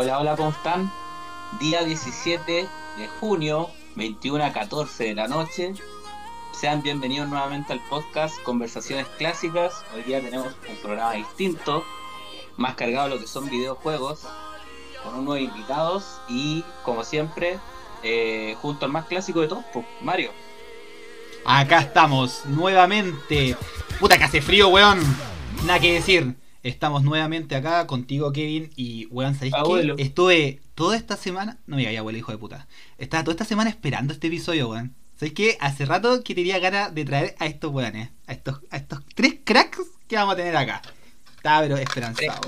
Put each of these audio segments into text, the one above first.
Hola, hola, ¿cómo están? Día 17 de junio, 21 a 14 de la noche. Sean bienvenidos nuevamente al podcast Conversaciones Clásicas. Hoy día tenemos un programa distinto, más cargado de lo que son videojuegos, con unos invitados y, como siempre, eh, junto al más clásico de todos, pues, Mario. Acá estamos, nuevamente. Puta que hace frío, weón. Nada que decir. Estamos nuevamente acá contigo, Kevin. Y, weón, ¿sabéis qué? Estuve toda esta semana. No me digas, abuelo, hijo de puta. Estaba toda esta semana esperando este episodio, weón. ¿Sabéis qué? Hace rato que tenía ganas de traer a estos weones. A estos, a estos tres cracks que vamos a tener acá. Estaba, pero esperanzado.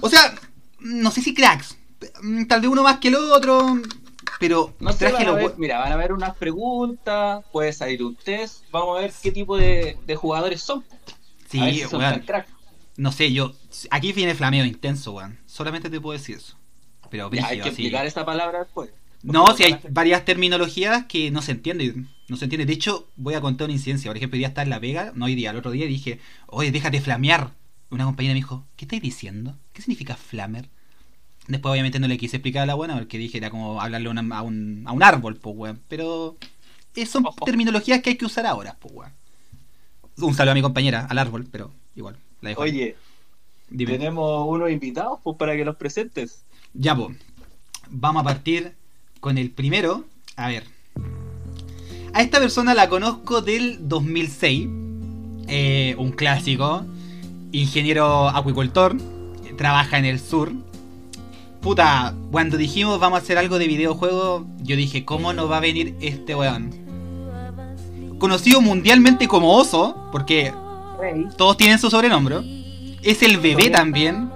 O sea, no sé si cracks. Mm, Tal vez uno más que el otro. Pero No sé, van a ver- mira, van a ver unas preguntas, puede salir un test, vamos a ver qué tipo de, de jugadores son. a ver Sí, si son weón. No sé, yo. Aquí viene flameo intenso, weón. Solamente te puedo decir eso. Pero Ya, hay que así. explicar esa palabra después. No, si hay varias terminologías que no se entienden. No se entiende. De hecho, voy a contar una incidencia. Por ejemplo, hoy día estaba en La Vega, no hoy día, el otro día, dije, oye, déjate flamear. Una compañera me dijo, ¿qué estáis diciendo? ¿Qué significa flamer? Después, obviamente, no le quise explicar a la buena porque dije, era como hablarle a, una- a un, a un árbol, pues, weón. Pero eh, son terminologías que hay que usar ahora, pues, weón. Un saludo a mi compañera, al árbol, pero igual, la. Oye, Dime. tenemos unos invitados pues, para que los presentes. Ya, pues. Vamos a partir con el primero. A ver. A esta persona la conozco del 2006. eh, un clásico. Ingeniero acuicultor. Trabaja en el sur. Puta, cuando dijimos vamos a hacer algo de videojuego, yo dije, ¿cómo no va a venir este weón? Conocido mundialmente como Oso, porque Rey, todos tienen su sobrenombre. Es el bebé también.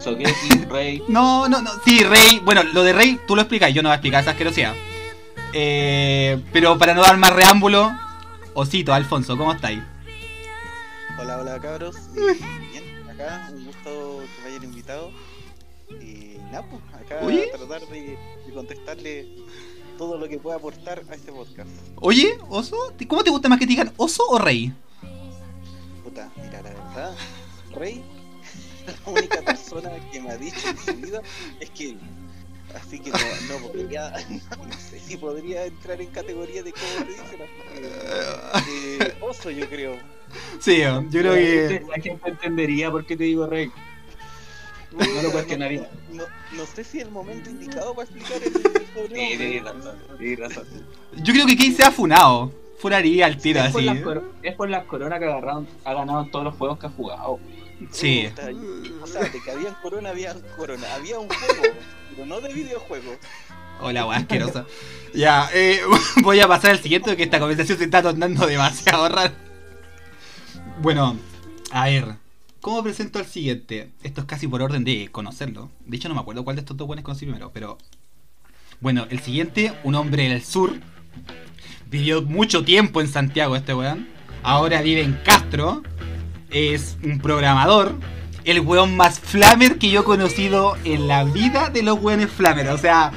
Sokeki, Rey. No, no, no. Sí, Rey. Bueno, lo de Rey tú lo explicas. Yo no voy a explicar esa asquerosidad. Eh, pero para no dar más reámbulo, Osito, Alfonso, ¿cómo estáis? Hola, hola cabros. Y bien, acá, un gusto que me hayan invitado. Y nada, pues, acá Oye. tratar de, de contestarle todo lo que pueda aportar a este podcast. Oye, Oso, ¿cómo te gusta más que te digan Oso o Rey? Puta, mira, la verdad, Rey, la única persona que me ha dicho en su vida es que él. Así que no, no podría, no sé si podría entrar en categoría de cómo le dicen, así que, eh, oso yo creo. Sí, yo creo que. La gente entendería por qué te digo Rey. No lo cuestionaría. No, no sé si es el momento indicado para explicar el, el Sí, problema. tienes razón, tienes razón. Yo creo que Key se ha funado. Funaría al tiro así. es por las coronas que agarraron, ha ganado en todos los juegos que ha jugado. Sí. O sea, de que habían corona, habían corona. Había un juego, pero no de videojuego. Hola, weá, asquerosa. Ya, eh, voy a pasar al siguiente porque esta conversación se está tornando demasiado rara. Bueno, a ver. ¿Cómo presento al siguiente? Esto es casi por orden de conocerlo. De hecho, no me acuerdo cuál de estos dos buenos conocí primero, pero. Bueno, el siguiente, un hombre del sur. Vivió mucho tiempo en Santiago este weón. Ahora vive en Castro. Es un programador. El weón más flamer que yo he conocido en la vida de los weones flamer. O sea,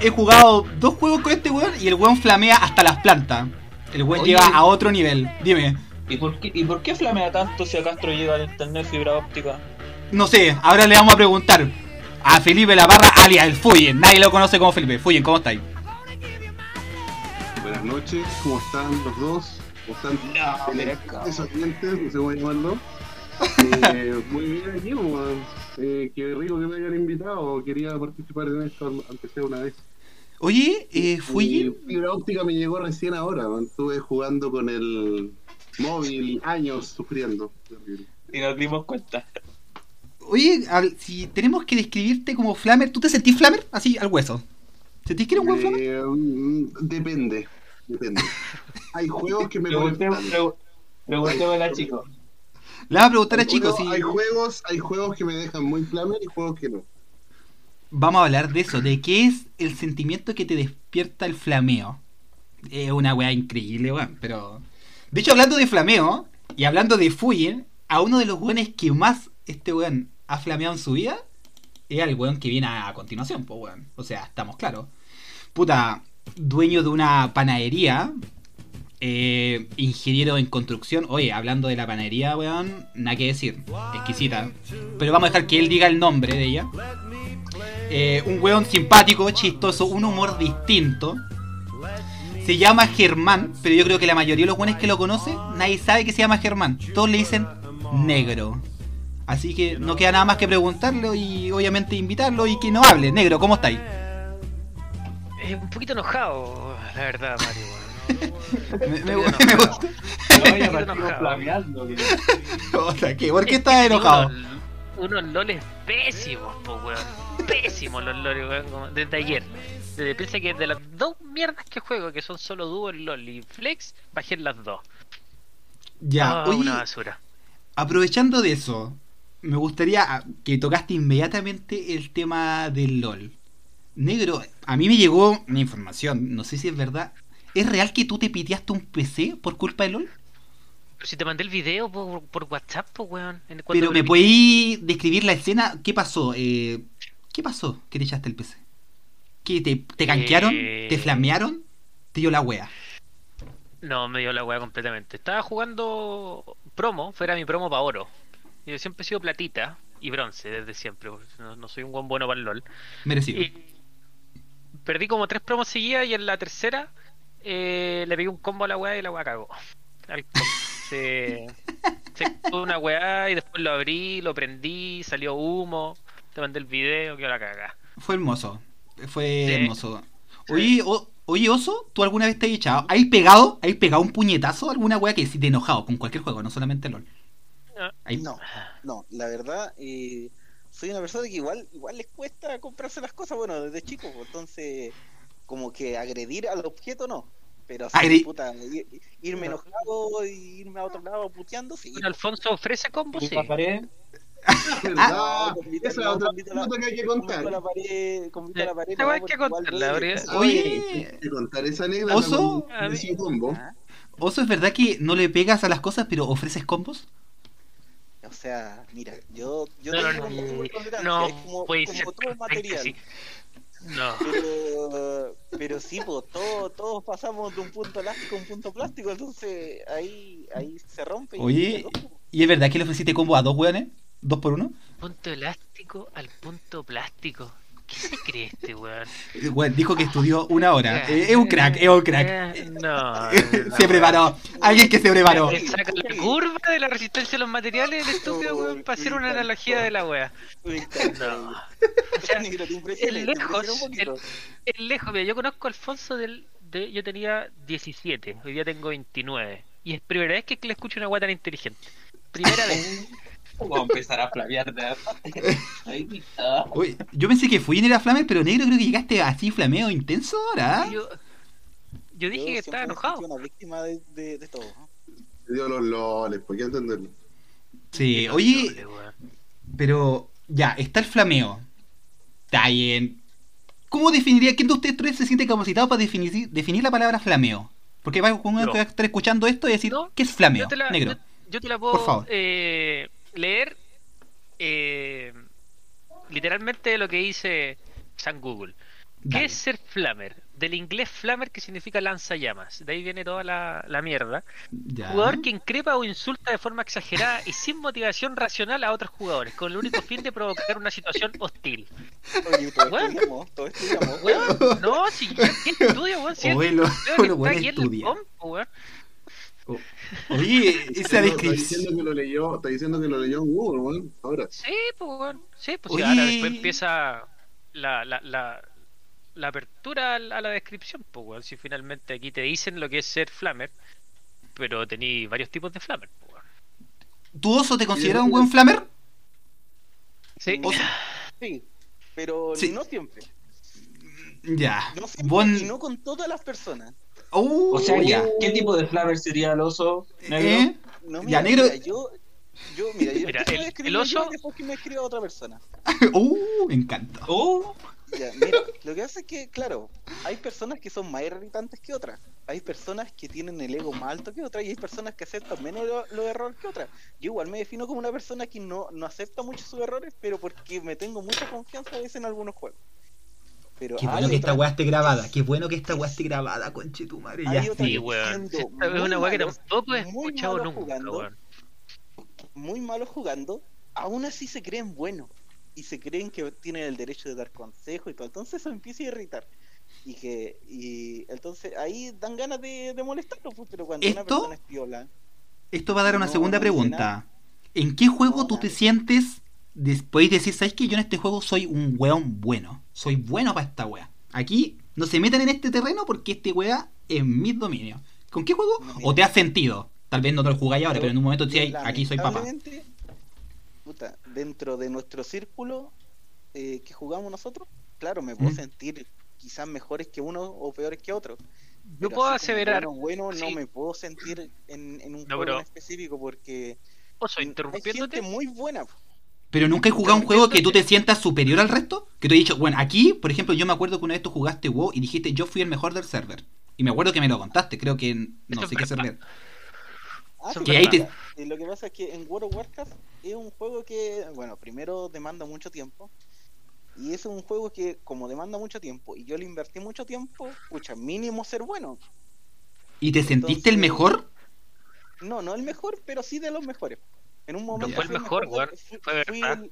he jugado dos juegos con este weón y el weón flamea hasta las plantas. El weón Oye. llega a otro nivel. Dime. ¿Y por qué, y por qué flamea tanto si a Castro llega al internet fibra óptica? No sé, ahora le vamos a preguntar a Felipe Lavarra, alias el Fuyen. Nadie lo conoce como Felipe. Fuyen, ¿cómo estáis? Buenas noches, ¿cómo están los dos? ¿Cómo están? No, Esos dientes, no sé cómo llamarlo. Eh, muy bien aquí, weón. eh, Qué rico que me hayan invitado. Quería participar en esto, aunque sea una vez. Oye, eh. Eh, fibra óptica me llegó recién ahora. weón. Estuve jugando con el móvil años sufriendo. Y nos dimos cuenta. Oye, al- si tenemos que describirte como flamer, ¿tú te sentís flamer? Así, al hueso. ¿Sentís que eres un buen flamer? Eh, mm, depende, depende. Hay juegos que me ponen Preguntemos, flamer. pregu- preguntémosle al chico. Le vamos a preguntar a chicos juegos- si... Hay juegos, hay juegos que me dejan muy flamer y juegos que no. Vamos a hablar de eso, de qué es el sentimiento que te despierta el flameo. Es una weá increíble, weón, pero... De hecho, hablando de flameo, y hablando de Fuyen, a uno de los weones que más este weón ha flameado en su vida, es al weón que viene a continuación, pues weón. O sea, estamos claros. Puta, dueño de una panadería, eh, ingeniero en construcción. Oye, hablando de la panadería, weón, nada que decir. Exquisita. Pero vamos a dejar que él diga el nombre de ella. Eh, un weón simpático, chistoso, un humor distinto. Se llama Germán, pero yo creo que la mayoría de los buenos que lo conocen, nadie sabe que se llama Germán. Todos le dicen negro. Así que no queda nada más que preguntarle y obviamente invitarlo y que no hable. Negro, ¿cómo estáis? Eh, un poquito enojado, la verdad, Mario. Me, me- me gusta. No. ¿Por qué estás enojado? Unos, loles pésimos, po, weón. Pésimos los loles, weón. Desde ayer. Desde, piensa que de las dos mierdas que juego, que son solo dúo, LOL y Flex, bajé en las dos. Ya, Ah, oye, una basura. aprovechando de eso, me gustaría ah, que tocaste inmediatamente el tema del LOL. Negro, a mí me llegó una información, no sé si es verdad. ¿Es real que tú te piteaste un PC por culpa del LOL? Pero si te mandé el video por, por WhatsApp, po, weón. Pero me podéis describir la escena, ¿qué pasó? Eh, ¿Qué pasó que te echaste el PC? ¿Que te, te canquearon? Eh. ¿Te flamearon? ¿Te dio la wea? No, me dio la weá completamente. Estaba jugando promo, fuera mi promo para oro. Yo siempre he sido platita y bronce desde siempre. No, no soy un buen bueno para el LOL. Merecido. Y perdí como tres promos seguidas y en la tercera eh, le pegué un combo a la weá y la weá cagó. Se, se una weá y después lo abrí, lo prendí, salió humo, te mandé el video, que la caga. Fue hermoso. Fue Sí. hermoso. Oye, o- oye, Oso, ¿tú alguna vez te has echado? ¿Has pegado? ¿Has pegado un puñetazo? ¿Alguna wea que si te enojado con cualquier juego, no solamente LOL? No, no, la verdad, eh, soy una persona que igual, igual les cuesta comprarse las cosas, bueno, desde chico, pues, entonces, como que agredir al objeto no, pero así, puta, i- irme enojado y irme a otro lado puteando, sí. Bueno, Alfonso ofrece combo, sí. La pared. ¿Verdad? Convito- Esa es no, otra la- anécdota que hay que contar. la pared, a la pared, no, hay porque que contarla, Oye, Hay que contar esa anécdota. Oso. con combo. Ah, Oso, ¿es verdad que no le pegas a las cosas pero ofreces combos? O sea, mira, yo, yo No, no, tengo no, como tolerancia, no es como, puede como ser todo material. sí. No. Pero, pero sí, pues todos, todos pasamos de un punto elástico a un punto plástico, entonces ahí, ahí se rompe. y Oye, se rompe. ¿y es verdad que le ofreciste combo a dos weones? ¿Dos por uno? Punto elástico al punto plástico. ¿Qué se cree este weón? Weón, dijo que estudió una hora. Eh, es un crack, es un crack. Eh, No. se preparó. Alguien que se preparó. Saca la curva de la resistencia a los materiales, el estúpido weón, para hacer una analogía de la wea. No. O sea, te lejos. Es lejos, mira, yo conozco a Alfonso del. De, yo tenía 17, hoy día tengo 29. Y es primera vez que le escucho una weá tan inteligente. Primera vez. Vamos a empezar a flamear de Ahí está. Uy, yo pensé que fui en era Flamer, pero negro creo que llegaste así flameo intenso ahora. ¿ah? Yo, yo dije Yo que estaba enojado. una víctima de, de, de todo. Te dio los loles, ¿por qué entenderlo? Sí, oye, pero ya, está el flameo. Está bien. ¿Cómo definiría, quién de ustedes tres se siente capacitado para definir, definir la palabra flameo? Porque va que estar escuchando esto y decir, No, ¿qué es flameo? Yo te la, Negro. yo, yo te la Por puedo favor. eh, leer eh, literalmente lo que dice San Google. ¿Qué Dale. es ser flamer? Del inglés flamer que significa lanzallamas. De ahí viene toda la, la mierda. Ya. Jugador que increpa o insulta de forma exagerada y sin motivación racional a otros jugadores, con el único fin de provocar una situación hostil. Oye, todo estudiamos, todo estudiamos. No, si ¿qué estudio, weón? Si está bueno aquí en el estudia. Oye, esa No, Está descripción. diciendo que lo leyó, está diciendo que lo leyó en Google, weón. Ahora. Sí, pues, weón. Sí, pues Oye. ahora después empieza la, la, la, la apertura a la, a la descripción, pues, weón. Si finalmente aquí te dicen lo que es ser flamer, pero tení varios tipos de flamer, pues, weón. ¿Tu oso te considera un buen flamer? Sí. Oso. Sí, pero Sí. no siempre. Ya. No siempre Bon- y no con todas las personas. Uh, O sea, ya. ¿qué, ¿qué tipo de flamer sería el oso negro? ¿Eh? No, Ya, negro- mira, yo, yo, mira, yo Mira, el- yo oso- y después que me escriba otra persona. Uh, me encanta. Oh, Ya, mira, lo que pasa es que, claro, hay personas que son más irritantes que otras. Hay personas que tienen el ego más alto que otras y hay personas que aceptan menos lo- los errores que otras. Yo igual me defino como una persona que no, no acepta mucho sus errores, pero porque me tengo mucha confianza a veces en algunos juegos. Pero Qué bueno que esta weá esté grabada. Qué bueno que esta weá esté grabada, conche tu madre. Ya. Sí, weón. es muy una weá que tampoco he muy escuchado malos nunca, jugando. weón. muy malos jugando, aún así se creen buenos y se creen que tienen el derecho de dar consejo y todo. Entonces eso empieza a irritar. Y que y entonces ahí dan ganas de, de molestarlo, pues, pero cuando una ¿Esto? persona es piola, Esto va a dar una No, segunda no pregunta. ¿En qué juego No, tú te sientes después de decir, sabes que yo en este juego soy un weón bueno? Soy bueno para esta wea. Aquí no se metan en este terreno porque este wea es mi dominio. ¿Con qué juego? No, ¿O te has sentido? Tal vez no te lo jugáis ahora, pero en un momento sí, yo, aquí soy papá. puta, dentro de nuestro círculo eh, que jugamos nosotros, claro, me puedo Mm. sentir quizás mejores que uno o peores que otro. Yo Pero puedo aseverar. Bueno, bueno, no sí. me puedo sentir en, en un No, juego pero- en específico porque Oso, hay interrumpiéndote. gente muy buena. Pero nunca he jugado un juego que tú te sientas superior al resto. Que te he dicho, bueno, aquí, por ejemplo, yo me acuerdo que una vez tú jugaste WoW y dijiste, yo fui el mejor del server. Y me acuerdo que me lo contaste, creo que en- no sé es qué server. Ah, Que ahí. Y lo que pasa es que en World of Warcraft es un juego que, bueno, primero demanda mucho tiempo. Y es un juego que, como demanda mucho tiempo, y yo le invertí mucho tiempo, pucha, mínimo ser bueno. ¿Y te sentiste el mejor? No, no el mejor, pero sí de los mejores. En un momento fue el mejor, de- weón. fui, Fue fui verdad. el,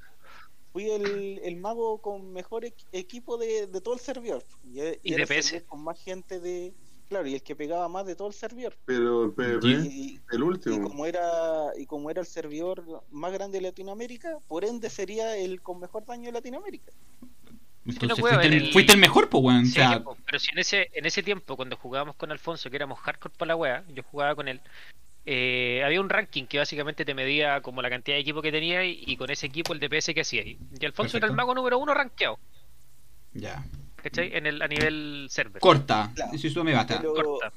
fui el, el mago con mejor equ- equipo de, de todo el servidor. Y, e- Y era DPS. el servidor con más gente de... Claro, y el que pegaba más de todo el servidor. Pero el PvP, Y, el y último. como era y como era el servidor más grande de Latinoamérica, por ende sería el con mejor daño de Latinoamérica. Entonces fuiste, el, el- fuiste el mejor, pues, weón. O Sí, sea, po, pero si en ese, en ese tiempo, cuando jugábamos con Alfonso, que éramos hardcore para la wea, yo jugaba con él, eh, había un ranking que básicamente te medía como la cantidad de equipo que tenía y, y con ese equipo el DPS que hacía. Y Alfonso era el mago número uno rankeado, ya. ¿cachai? En el, a nivel server. Corta. Claro. Eso, me basta. Pero, Corta.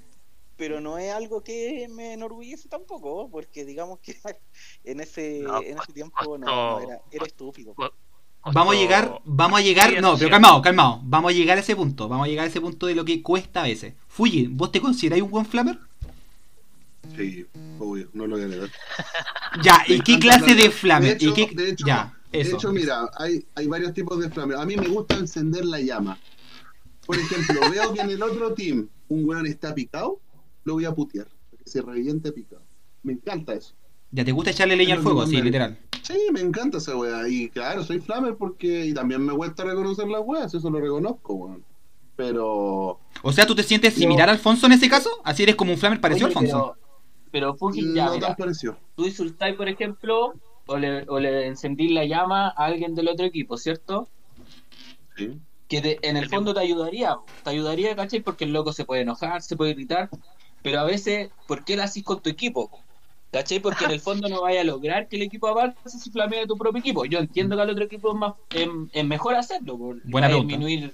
pero no es algo que me enorgullece tampoco, porque digamos que en ese, No, en ese tiempo no, no, era, era estúpido. Vamos a llegar, vamos a llegar, Sí, no, pero calmado, calmado, vamos a llegar a ese punto, vamos a llegar a ese punto de lo que cuesta a veces. Fuji, ¿vos te consideráis un buen flamer? Sí, obvio, no lo voy a negar. Ya, ¿y qué clase de flamer? De hecho, ¿Y qué... de hecho, ya, De eso. hecho, mira, hay, hay varios tipos de flamer. A mí me gusta encender la llama. Por ejemplo, veo que en el otro team un weón está picado, lo voy a putear. Que se reviente picado. Me encanta eso. Ya te gusta echarle leña al fuego, sí, literal. Sí, me encanta esa weá. Y claro, soy flamer porque. Y también me cuesta reconocer las weas, eso lo reconozco, weón. Pero. O sea, ¿tú te sientes similar a Alfonso en ese caso? Así eres como un flamer parecido Alfonso. Pero, Fuji, ya, no mira, tan parecido. tú insultáis, por ejemplo, o le, o le encendís la llama a alguien del otro equipo, ¿cierto? Sí. Que te- en el fondo te ayudaría, te ayudaría, ¿cachai? Porque el loco se puede enojar, se puede irritar, pero a veces, ¿por qué lo haces con tu equipo? ¿Cachai? Porque en el fondo no vaya a lograr que el equipo avance si flamea tu propio equipo. Yo entiendo que al otro equipo es, más, es, es mejor hacerlo, por Buena para pregunta. disminuir,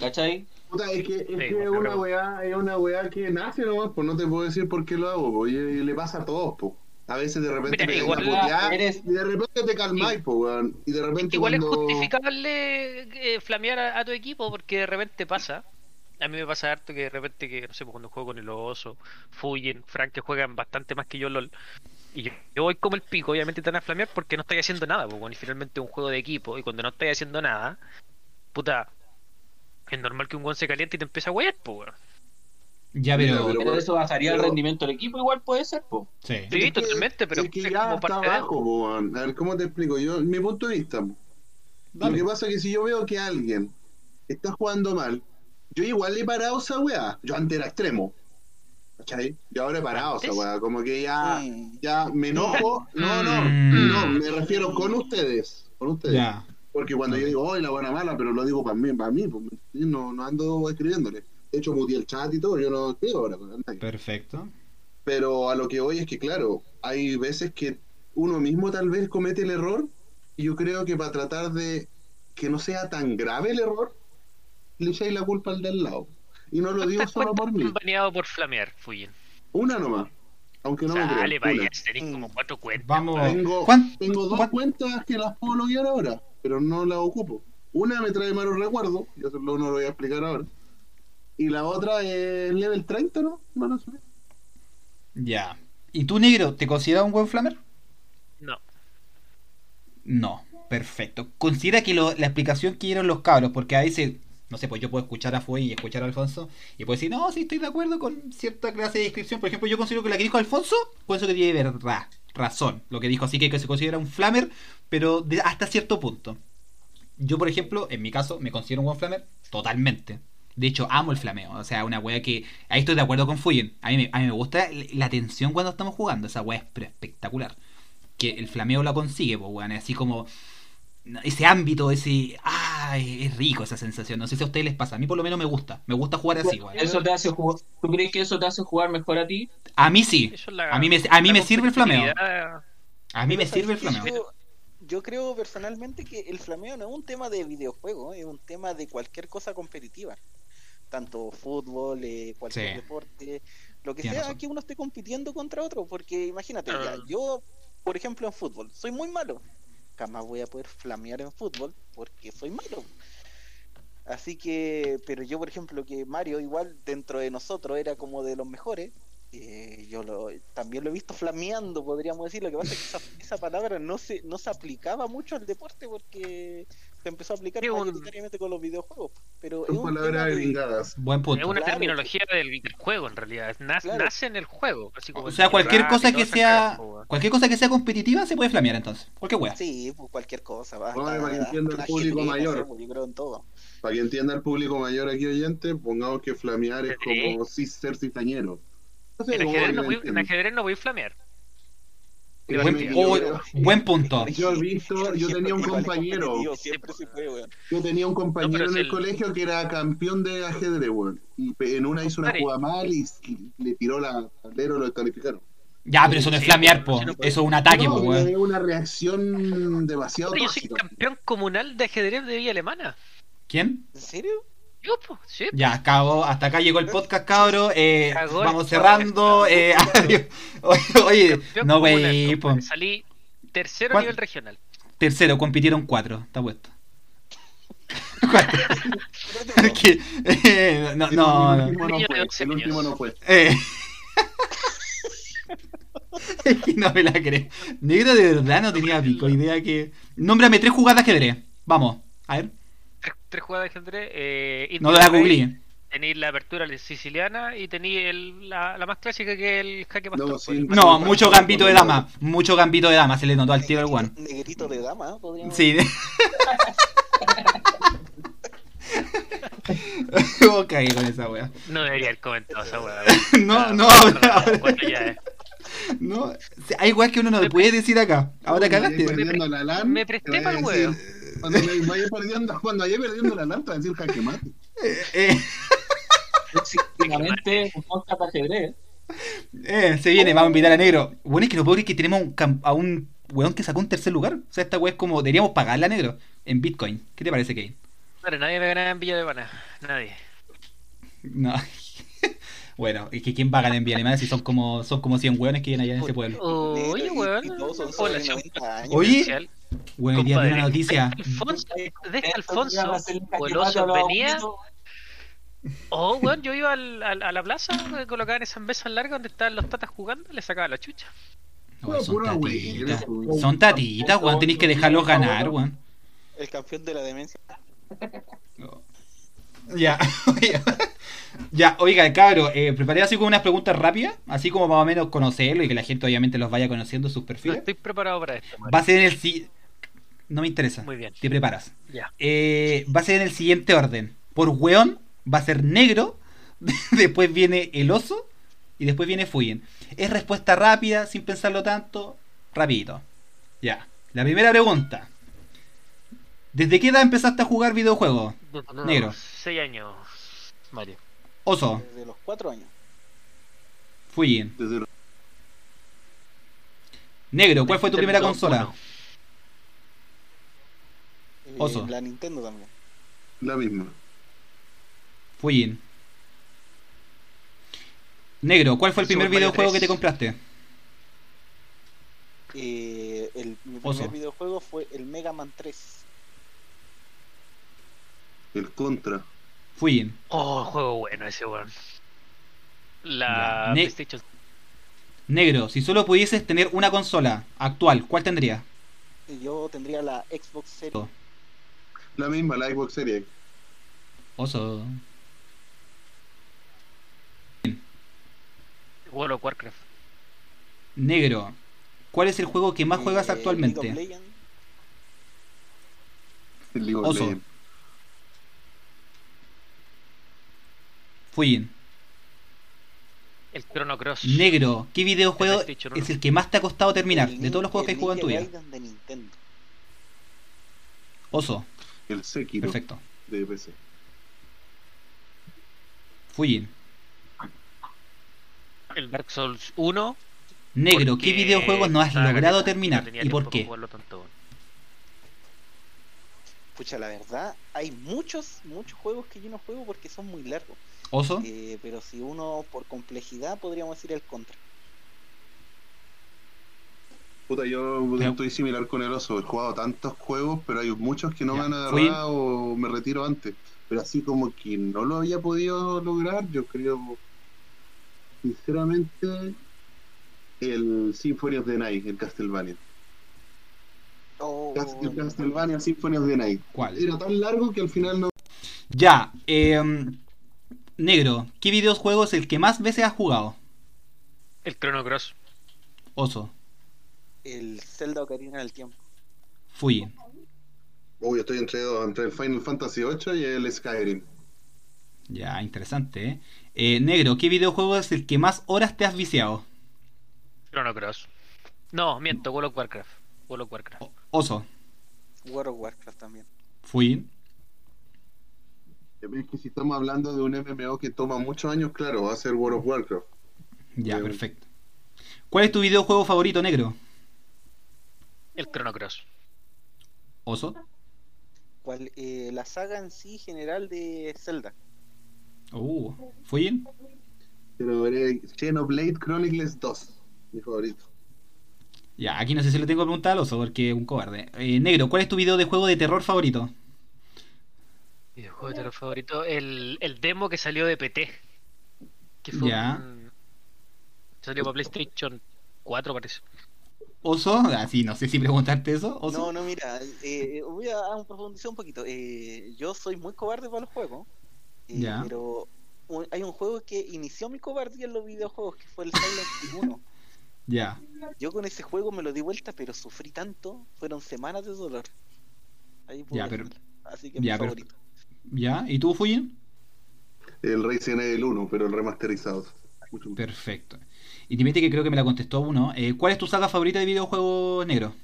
¿cachai? Puta, es que, es, Sí, que es buena una weá, es una weá que nace nomás, pues no te puedo decir por qué lo hago, pues, y, y le pasa a todos, pues. A veces de repente Mira, te igual eres- y de repente te calmáis, pues, weón. Y de repente Igual cuando... es justificable eh, flamear a, a tu equipo porque de repente pasa. A mí me pasa harto que de repente que, no sé, pues, cuando juego con el oso, Fuyen, Frank que juegan bastante más que yo LOL. Y yo, yo voy como el pico, obviamente te van a flamear porque no estáis haciendo nada, pues, bueno, y finalmente es un juego de equipo, y cuando no estáis haciendo nada, puta, es normal que un guan se caliente y te empiece a guayar, pues, weón. Ya, pero... pero- Pero eso bajaría el pero- rendimiento del equipo, igual puede ser, po. Sí. Sí, Es que- totalmente, pero es que es ya como está abajo, po, weón. A ver, ¿cómo te explico? Yo, mi punto de vista, po. Dale. Lo que pasa es que si yo veo que alguien está jugando mal, yo igual le he parado esa weá. Yo antes era extremo. ¿Cachai? Y ahora he parado esa weá. Como que ya, Mm. ya me enojo. No, no, Mm. no, me refiero con ustedes. Con ustedes. Ya. Porque cuando yo digo, hoy la buena mala, pero lo digo para mí, para mí, pues, no, no ando escribiéndole. De hecho, muteé el chat y todo, yo no escribo ahora con nadie. Perfecto. Pero a lo que voy es que, claro, hay veces que uno mismo tal vez comete el error y yo creo que para tratar de que no sea tan grave el error, le echáis la culpa al del lado. Y no lo digo ¿Cuántas solo por mí. baneado por flamear, Fuyen? Una nomás. Aunque no me Dale, crean. vaya, una. tenéis como cuatro cuentas. Vamos. Tengo, ¿Cuán- tengo dos cuán- cuentas que las puedo loguear ahora, pero no las ocupo. Una me trae malos recuerdos, yo solo no lo voy a explicar ahora. Y la otra es level 30, ¿no? No lo sé. Ya. ¿Y tú, negro, te consideras un buen flamer? No. No. Perfecto. Considera que lo- la explicación que dieron los cabros, porque a veces, no sé, pues yo puedo escuchar a Fue y escuchar a Alfonso y puedo decir, no, sí estoy de acuerdo con cierta clase de descripción. Por ejemplo, yo considero que la que dijo Alfonso, pienso que tiene verdad, razón. Lo que dijo así que, que se considera un flamer, pero de- hasta cierto punto. Yo, por ejemplo, en mi caso, me considero un buen flamer totalmente. De hecho, amo el flameo. O sea, una wea que. Ahí estoy de acuerdo con Fuyen. A mí, me- a mí me gusta la tensión cuando estamos jugando. Esa wea es espectacular. Que el flameo la consigue, pues, weón. Así como. Ese ámbito, ese. ¡Ay! Es rico esa sensación. No sé si a ustedes les pasa. A mí, por lo menos, me gusta. Me gusta jugar así, weón. Eso te hace jugar. ¿Tú crees que eso te hace jugar mejor a ti? A mí sí. La- A mí me, a mí me sirve el flameo. A mí me sirve el flameo. Yo, yo creo personalmente que el flameo no es un tema de videojuego, es un tema de cualquier cosa competitiva. Tanto fútbol, eh, cualquier Sí. deporte, lo que Tienes sea razón. que uno esté compitiendo contra otro. Porque imagínate, ya, Ah. yo, por ejemplo, en fútbol, soy muy malo. Jamás voy a poder flamear en fútbol porque soy malo. Así que, pero yo, por ejemplo, que Mario, igual dentro de nosotros, era como de los mejores. eh, yo lo, también lo he visto flameando, podríamos decir. Lo que pasa es que esa, esa palabra no se, no se aplicaba mucho al deporte porque se empezó a aplicar Sí, un- mayoritariamente con los videojuegos. Pero es Son palabras de-. Buen Es punto. una Claro. terminología del, del juego en realidad. Nace, Claro. nace en el juego. Así como O sea, cualquier cosa que sea. Cualquier cosa que sea competitiva se puede flamear entonces. Cualquier wea. Sí, pues cualquier cosa. va, Bueno, hasta- para que entienda el público mayor. sé, yo creo en todo. Para que entienda el público mayor aquí oyente, pongamos que flamear es como si ser cizañero. No sé En ajedrez no voy a flamear. Que Buen, me oh, equivoco. buen punto. Yo he visto, yo tenía un compañero, competitivo, Siempre se puede, weón. yo tenía un compañero No, pero en el el- colegio que era campeón de ajedrez, weón. Y en una hizo una jugada mal y le tiró la tablero, lo descalificaron. Ya, pero eso no es flamear, po. Eso es un ataque, No, po, weón. es una reacción demasiado Oye, yo soy tóxica. campeón comunal de ajedrez de Villa Alemana. ¿Quién? ¿En serio? Yo, pues, sí. Ya, acabó, hasta acá llegó el podcast, cabro. Eh, vamos cerrando. Eh, adiós. Oye, no, compadre. Salí tercero a ¿Cuál? nivel regional. Tercero, compitieron cuatro, está puesto. Cuatro. Eh, no, no, el no. último no Niño de fue. 11 El último no fue. Eh. Es que no me la creo. Negro de verdad no tenía pico idea que. Nómbrame tres jugadas que veré. Vamos, a ver. Tres, jugadas de ajedrez. Eh, No la googleé. Tenéis la apertura siciliana y tenéis el- la, la más clásica que es el jaque pastor. No, pues. sí. No, mucho gambito de dama. Mucho gambito de dama. Se le notó al tiro el one. Negrito de dama, ¿eh? podríamos Sí. ¿Cómo caí con esa wea? No debería haber comentado esa weá. No, no, Ah, ahora, ahora. Bueno, ya es. No, hay weas que uno no puede decir acá. Ahora cagaste. la LAN, me presté te vaya pa'l a decir- huevo. Cuando me vaya perdiendo, cuando vaya perdiendo la LAN, te va a decir jaque mate. Eh, eh, un podcast de ajedrez. eh, se viene, vamos a invitar a negro. Bueno, es que lo peor es que tenemos un a un weón que sacó un tercer lugar. O sea, esta wea es como, deberíamos pagarla a negro en Bitcoin. ¿Qué te parece, Kane? Claro, nadie me ganaba en Villa de Pana. Nadie. No. bueno, es que quién va a ganar en Villa Alemana si son como, son como 100 weones que viven allá en ese pueblo. Oye, weón. 90 años. Oye. Bueno, hoy día una noticia. Alfonso, de este Alfonso o el oso venía. Oh, weón, yo iba al- al- a la plaza, me colocaban esas mesas largas donde estaban los tatas jugando, le sacaba la chucha. No, son tatitas. wea, Son tatitas, weón. Tenéis que dejarlos ganar, weón. El campeón de la demencia. Ya, oiga. ya, oiga, cabro, eh, preparé así como unas preguntas rápidas, así como más o menos conocerlo y que la gente obviamente los vaya conociendo sus No perfiles. estoy preparado para esto, Va a Mario. ser en el. No me interesa. Muy bien. Te preparas. Ya. Eh, va a ser en el siguiente orden. Por weón va a ser negro, después viene el oso y después viene Fuyen. Es respuesta rápida, sin pensarlo tanto, rapidito. Ya. La primera pregunta. ¿Desde qué edad empezaste a jugar videojuegos? Negro. Seis años, Mario. Oso, Desde los 4 años. Fuyen. Desde Negro, ¿cuál fue tu primera consola? uno. Oso. La Nintendo también. la misma. Fuyin. Negro, ¿cuál fue el primer Super videojuego que 3. te compraste? Eh, el, mi primer Oso. videojuego fue el Mega Man 3. El contra. Fuyin. Oh, juego bueno ese weón. La Ya. Ne- PlayStation. Negro, si solo pudieses tener una consola actual, ¿cuál tendrías? Y Yo tendría la Xbox Series. La misma, la Xbox Series. Oso. World of Warcraft. Negro. ¿Cuál es el juego que más juegas Eh, actualmente? League of League Oso. Fujin. El Chrono Cross. Negro. ¿Qué videojuego El es el que más te ha costado terminar? el De todos los juegos que has jugado en tu vida. Oso. El Sekiro Perfecto. de PC. Fujin. El Dark Souls 1. Negro. ¿Qué videojuegos no has logrado terminar? no ¿Y por qué? Pucha, la verdad, hay muchos, muchos juegos que yo no juego porque son muy largos. Oso. Eh, pero si uno por complejidad podríamos decir el contra. Puta, yo estoy similar con el oso. He jugado tantos juegos, pero hay muchos que no Ya, me han agarrado o me retiro antes. Pero así como que no lo había podido lograr, yo creo, sinceramente, el Symphony of the Night, el Castlevania. Oh, Cas- El Castlevania Symphony of the Night. ¿Cuál? Era tan largo que al final no. Ya. em, negro. ¿Qué videojuego es el que más veces has jugado? El Chrono Cross. Oso. El Zelda Ocarina del Tiempo. Fujin. Uy, estoy entre dos, entre el Final Fantasy VIII y el Skyrim. Ya, interesante, ¿eh? Eh, Negro, ¿qué videojuego es el que más horas te has viciado? Chrono Cross. No, miento, World of Warcraft. World of Warcraft. O- Oso. World of Warcraft también. Fujin. Es que si estamos hablando de un MMO que toma muchos años, claro, va a ser World of Warcraft. Ya, Bien. perfecto. ¿Cuál es tu videojuego favorito, Negro? El Chrono Cross. Oso. ¿Cuál, eh, la saga en sí general de Zelda. Uh, Fujin. Pero veré Xenoblade Chronicles 2, mi favorito. Ya, aquí no sé si le tengo que preguntar al oso porque es un cobarde. Eh, negro, ¿cuál es tu video de juego de terror favorito? Videojuego de terror favorito. El, el demo que salió de PT. Que fue Ya. un- Salió para PlayStation 4, parece. Oso, ah, sí, no sé si preguntarte eso. Oso. No, no, mira, eh, voy a, profundizar un poquito. Eh, yo soy muy cobarde para los juegos, eh, Ya. pero un- hay un juego que inició mi cobardía en los videojuegos, que fue el Silent Hill 1. Ya. Yo con ese juego me lo di vuelta, pero sufrí tanto, fueron semanas de dolor. Ahí puedo Ya, pero-. Así que ya, mi pero- favorito. Ya. ¿Y tú, Fujin? El Resident Evil 1, pero el remasterizado. Perfecto. Y te que creo que me la contestó uno. Eh, ¿Cuál es tu saga favorita de videojuego negro?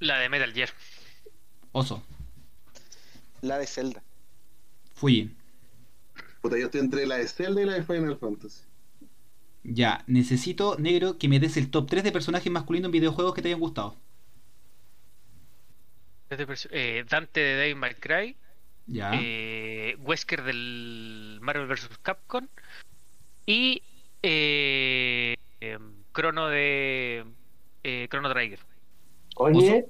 La de Metal Gear. Oso. La de Zelda. Fujin. Puta, yo estoy entre la de Zelda y la de Final Fantasy. Ya, necesito, negro, que me des el top 3 de personajes masculinos en videojuegos que te hayan gustado. Eh, Dante de Devil May Cry. Ya. eh, Wesker del Marvel vs. Capcom. Y eh, em, Chrono de eh, Chrono Trigger. Oye,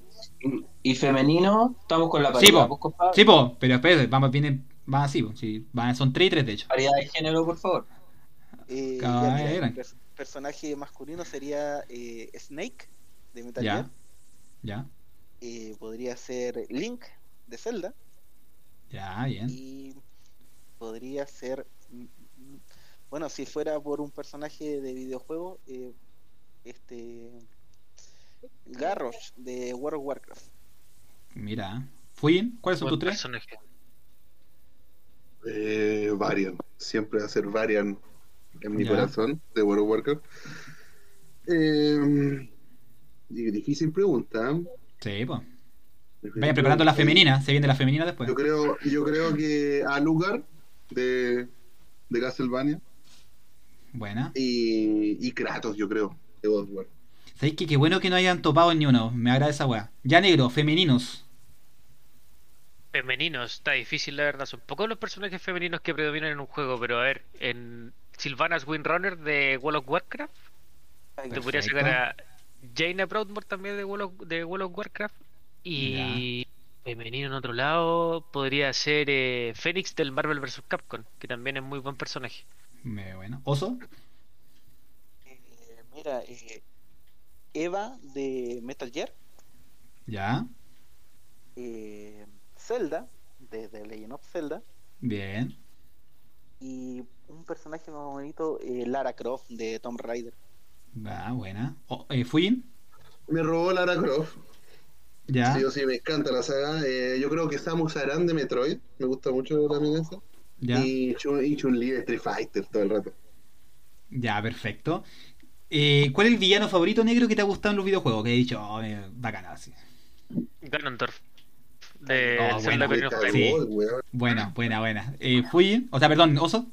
y femenino, estamos con la Sí, paridad. Sí, po, pero espérate, vamos, vienen, van así, po, sí, van, son 3 y 3 de hecho. Paridad de género, por favor. Eh, ya, mira, eran. el pers- personaje masculino sería eh, Snake de Metal Ya. Gear. Ya, Eh, podría ser Link de Zelda. ya, bien. Y podría ser. Bueno, si fuera por un personaje de videojuego, eh, este. Garrosh de World of Warcraft. Mira. Fujin, ¿cuáles son tus 3? personaje. Eh, Varian. Siempre va a ser Varian en mi Ya. corazón de World of Warcraft. Eh, difícil pregunta. Sí, pues. Vayan preparando la femenina, se viene la femenina después. Yo creo, yo creo que Alucard de, de Castlevania Buena. y, y Kratos, yo creo, de God of War. ¿Sabéis que qué bueno que no hayan topado en ni uno? Me agrada esa weá. Ya negro, femeninos. Femeninos, está difícil la verdad. Son pocos los personajes femeninos que predominan en un juego, pero a ver, en Sylvanas Windrunner de World of Warcraft, te podría sacar a Jaina Broadmoor también de World of, de World of Warcraft. Y femenino en otro lado podría ser eh, Fénix del Marvel vs. Capcom, que también es muy buen personaje. Me- bueno. Oso. Eh, mira, eh, Eva de Metal Gear. Ya. eh, Zelda de The Legend of Zelda. Bien. Y un personaje más bonito, eh, Lara Croft de Tomb Raider. Va, buena. Oh, eh, ¿Fuyin? Me robó Lara Croft. Ya. Sí o sí, me encanta la saga. Eh, yo creo que Samus Aran de Metroid. Me gusta mucho también esa. Ya. Y Chun- y Chun-Li de Street Fighter todo el rato. Ya, perfecto. Eh, ¿Cuál es el villano favorito negro que te ha gustado en los videojuegos? Que he dicho, oh, eh, bacana, así. Ganondorf. De Oh, Zelda bueno. Buena, buena, buena. Eh, Fuyin, o sea, perdón, Oso.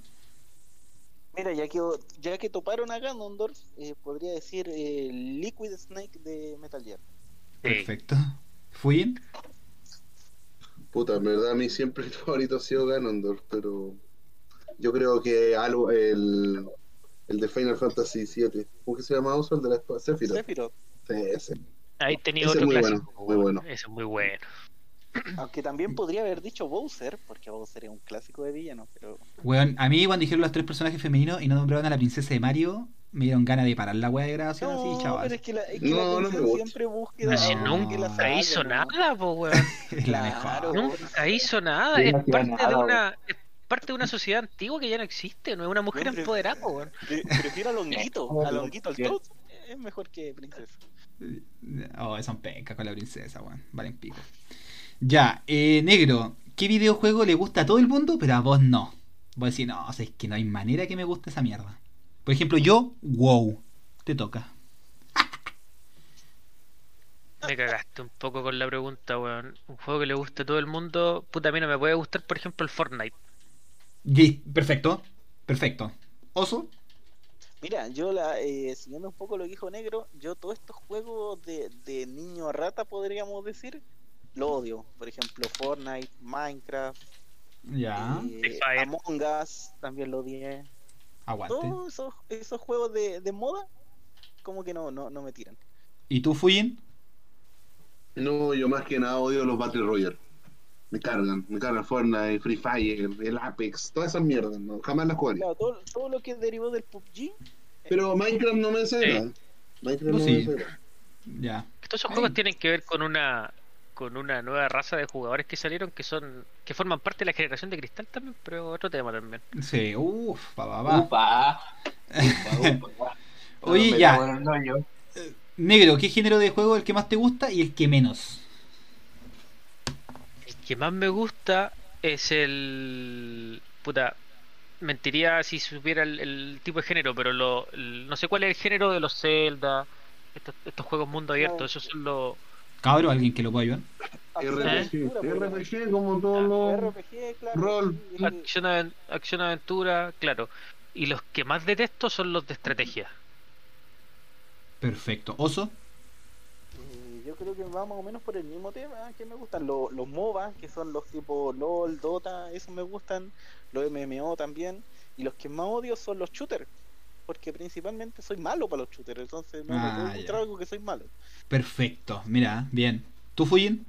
Mira, ya que, ya que toparon a Ganondorf, eh, podría decir eh, Liquid Snake de Metal Gear. Sí. Perfecto. Fuyin. Puta, en verdad a mí siempre el favorito ha sido Ganondorf, pero yo creo que algo, el, el de Final Fantasy VII, ¿cómo que se llama Oso? El de la espada Sephiroth. Sephiroth. Sí, ese. Ahí tenía Ese otro es muy clásico. bueno, muy bueno. Ese es muy bueno. Aunque también podría haber dicho Bowser, porque Bowser es un clásico de villano, pero Weón, a mí cuando dijeron los tres personajes femeninos y no nombraron a la princesa de Mario, me dieron ganas de parar la weá de grabación No, así, chaval. pero es que la, es que No, la no me canción gusta. siempre si No, que nunca hizo ¿no? nada, po, weón. Es la mejor. Claro. Nunca hizo nada. Es parte de una. Es parte de una sociedad antigua que ya no existe. No es una mujer empoderada, po, weón. Pre- Prefiero a Longuito, a Longuito al Toad. Es mejor que Princesa. Oh, son pencas con la princesa, weón. Valen pico. Ya, eh, negro, ¿qué videojuego le gusta a todo el mundo, pero a vos no? Vos decís, no, o sea, es que no hay manera que me guste esa mierda. Por ejemplo, yo, wow, te toca. Me cagaste un poco con la pregunta, weón. Un juego que le guste a todo el mundo. Puta, a mí no me puede gustar, por ejemplo, el Fortnite. Perfecto, perfecto. Oso, Mira, yo la, eh, siguiendo un poco lo que dijo Negro, yo todos estos juegos de, de niño a rata, podríamos decir, lo odio. Por ejemplo, Fortnite, Minecraft, ya, eh. Among Us, también lo odié. Aguante. Todos esos, esos juegos de, de moda, como que no, no, no me tiran. ¿Y tú, Fuyin? No, yo más que nada odio los Battle Royale. Me cargan, me cargan Fortnite, Free Fire, el Apex, todas esas mierdas, ¿no? jamás las jugaría. Claro, todo, todo lo que derivó del PUBG, Pero Minecraft no me desagrada. Sí. Minecraft No, no, sí. me desagrada. Ya. Estos esos Ay. juegos tienen que ver con una con una nueva raza de jugadores que salieron que son que forman parte de la generación de cristal también, pero otro tema también. Sí, uff, pa, pa, pa. Upa. Upa, upa. Oye, ya. hoyo. Negro, ¿qué género de juego es el que más te gusta y el que menos? El que más me gusta es el puta mentiría si supiera el, el tipo de género, pero lo, el- no sé cuál es el género de los Zelda, estos, estos juegos mundo abierto, esos son los Cabro, alguien que lo pueda ayudar. RPG, aventura, pues. RPG como todos los... RPG, claro. Rol. acción, aven- acción aventura, claro. Y los que más detesto son los de estrategia. Perfecto. Oso, Eh, yo creo que va más o menos por el mismo tema que me gustan los, los MOBA, que son los tipo LOL, Dota, esos me gustan, los MMO también, y los que más odio son los shooters, porque principalmente soy malo para los shooters, entonces no Ah, me puedo encontrar algo que soy malo. perfecto. Mira, bien. ¿Tú, Fuyin?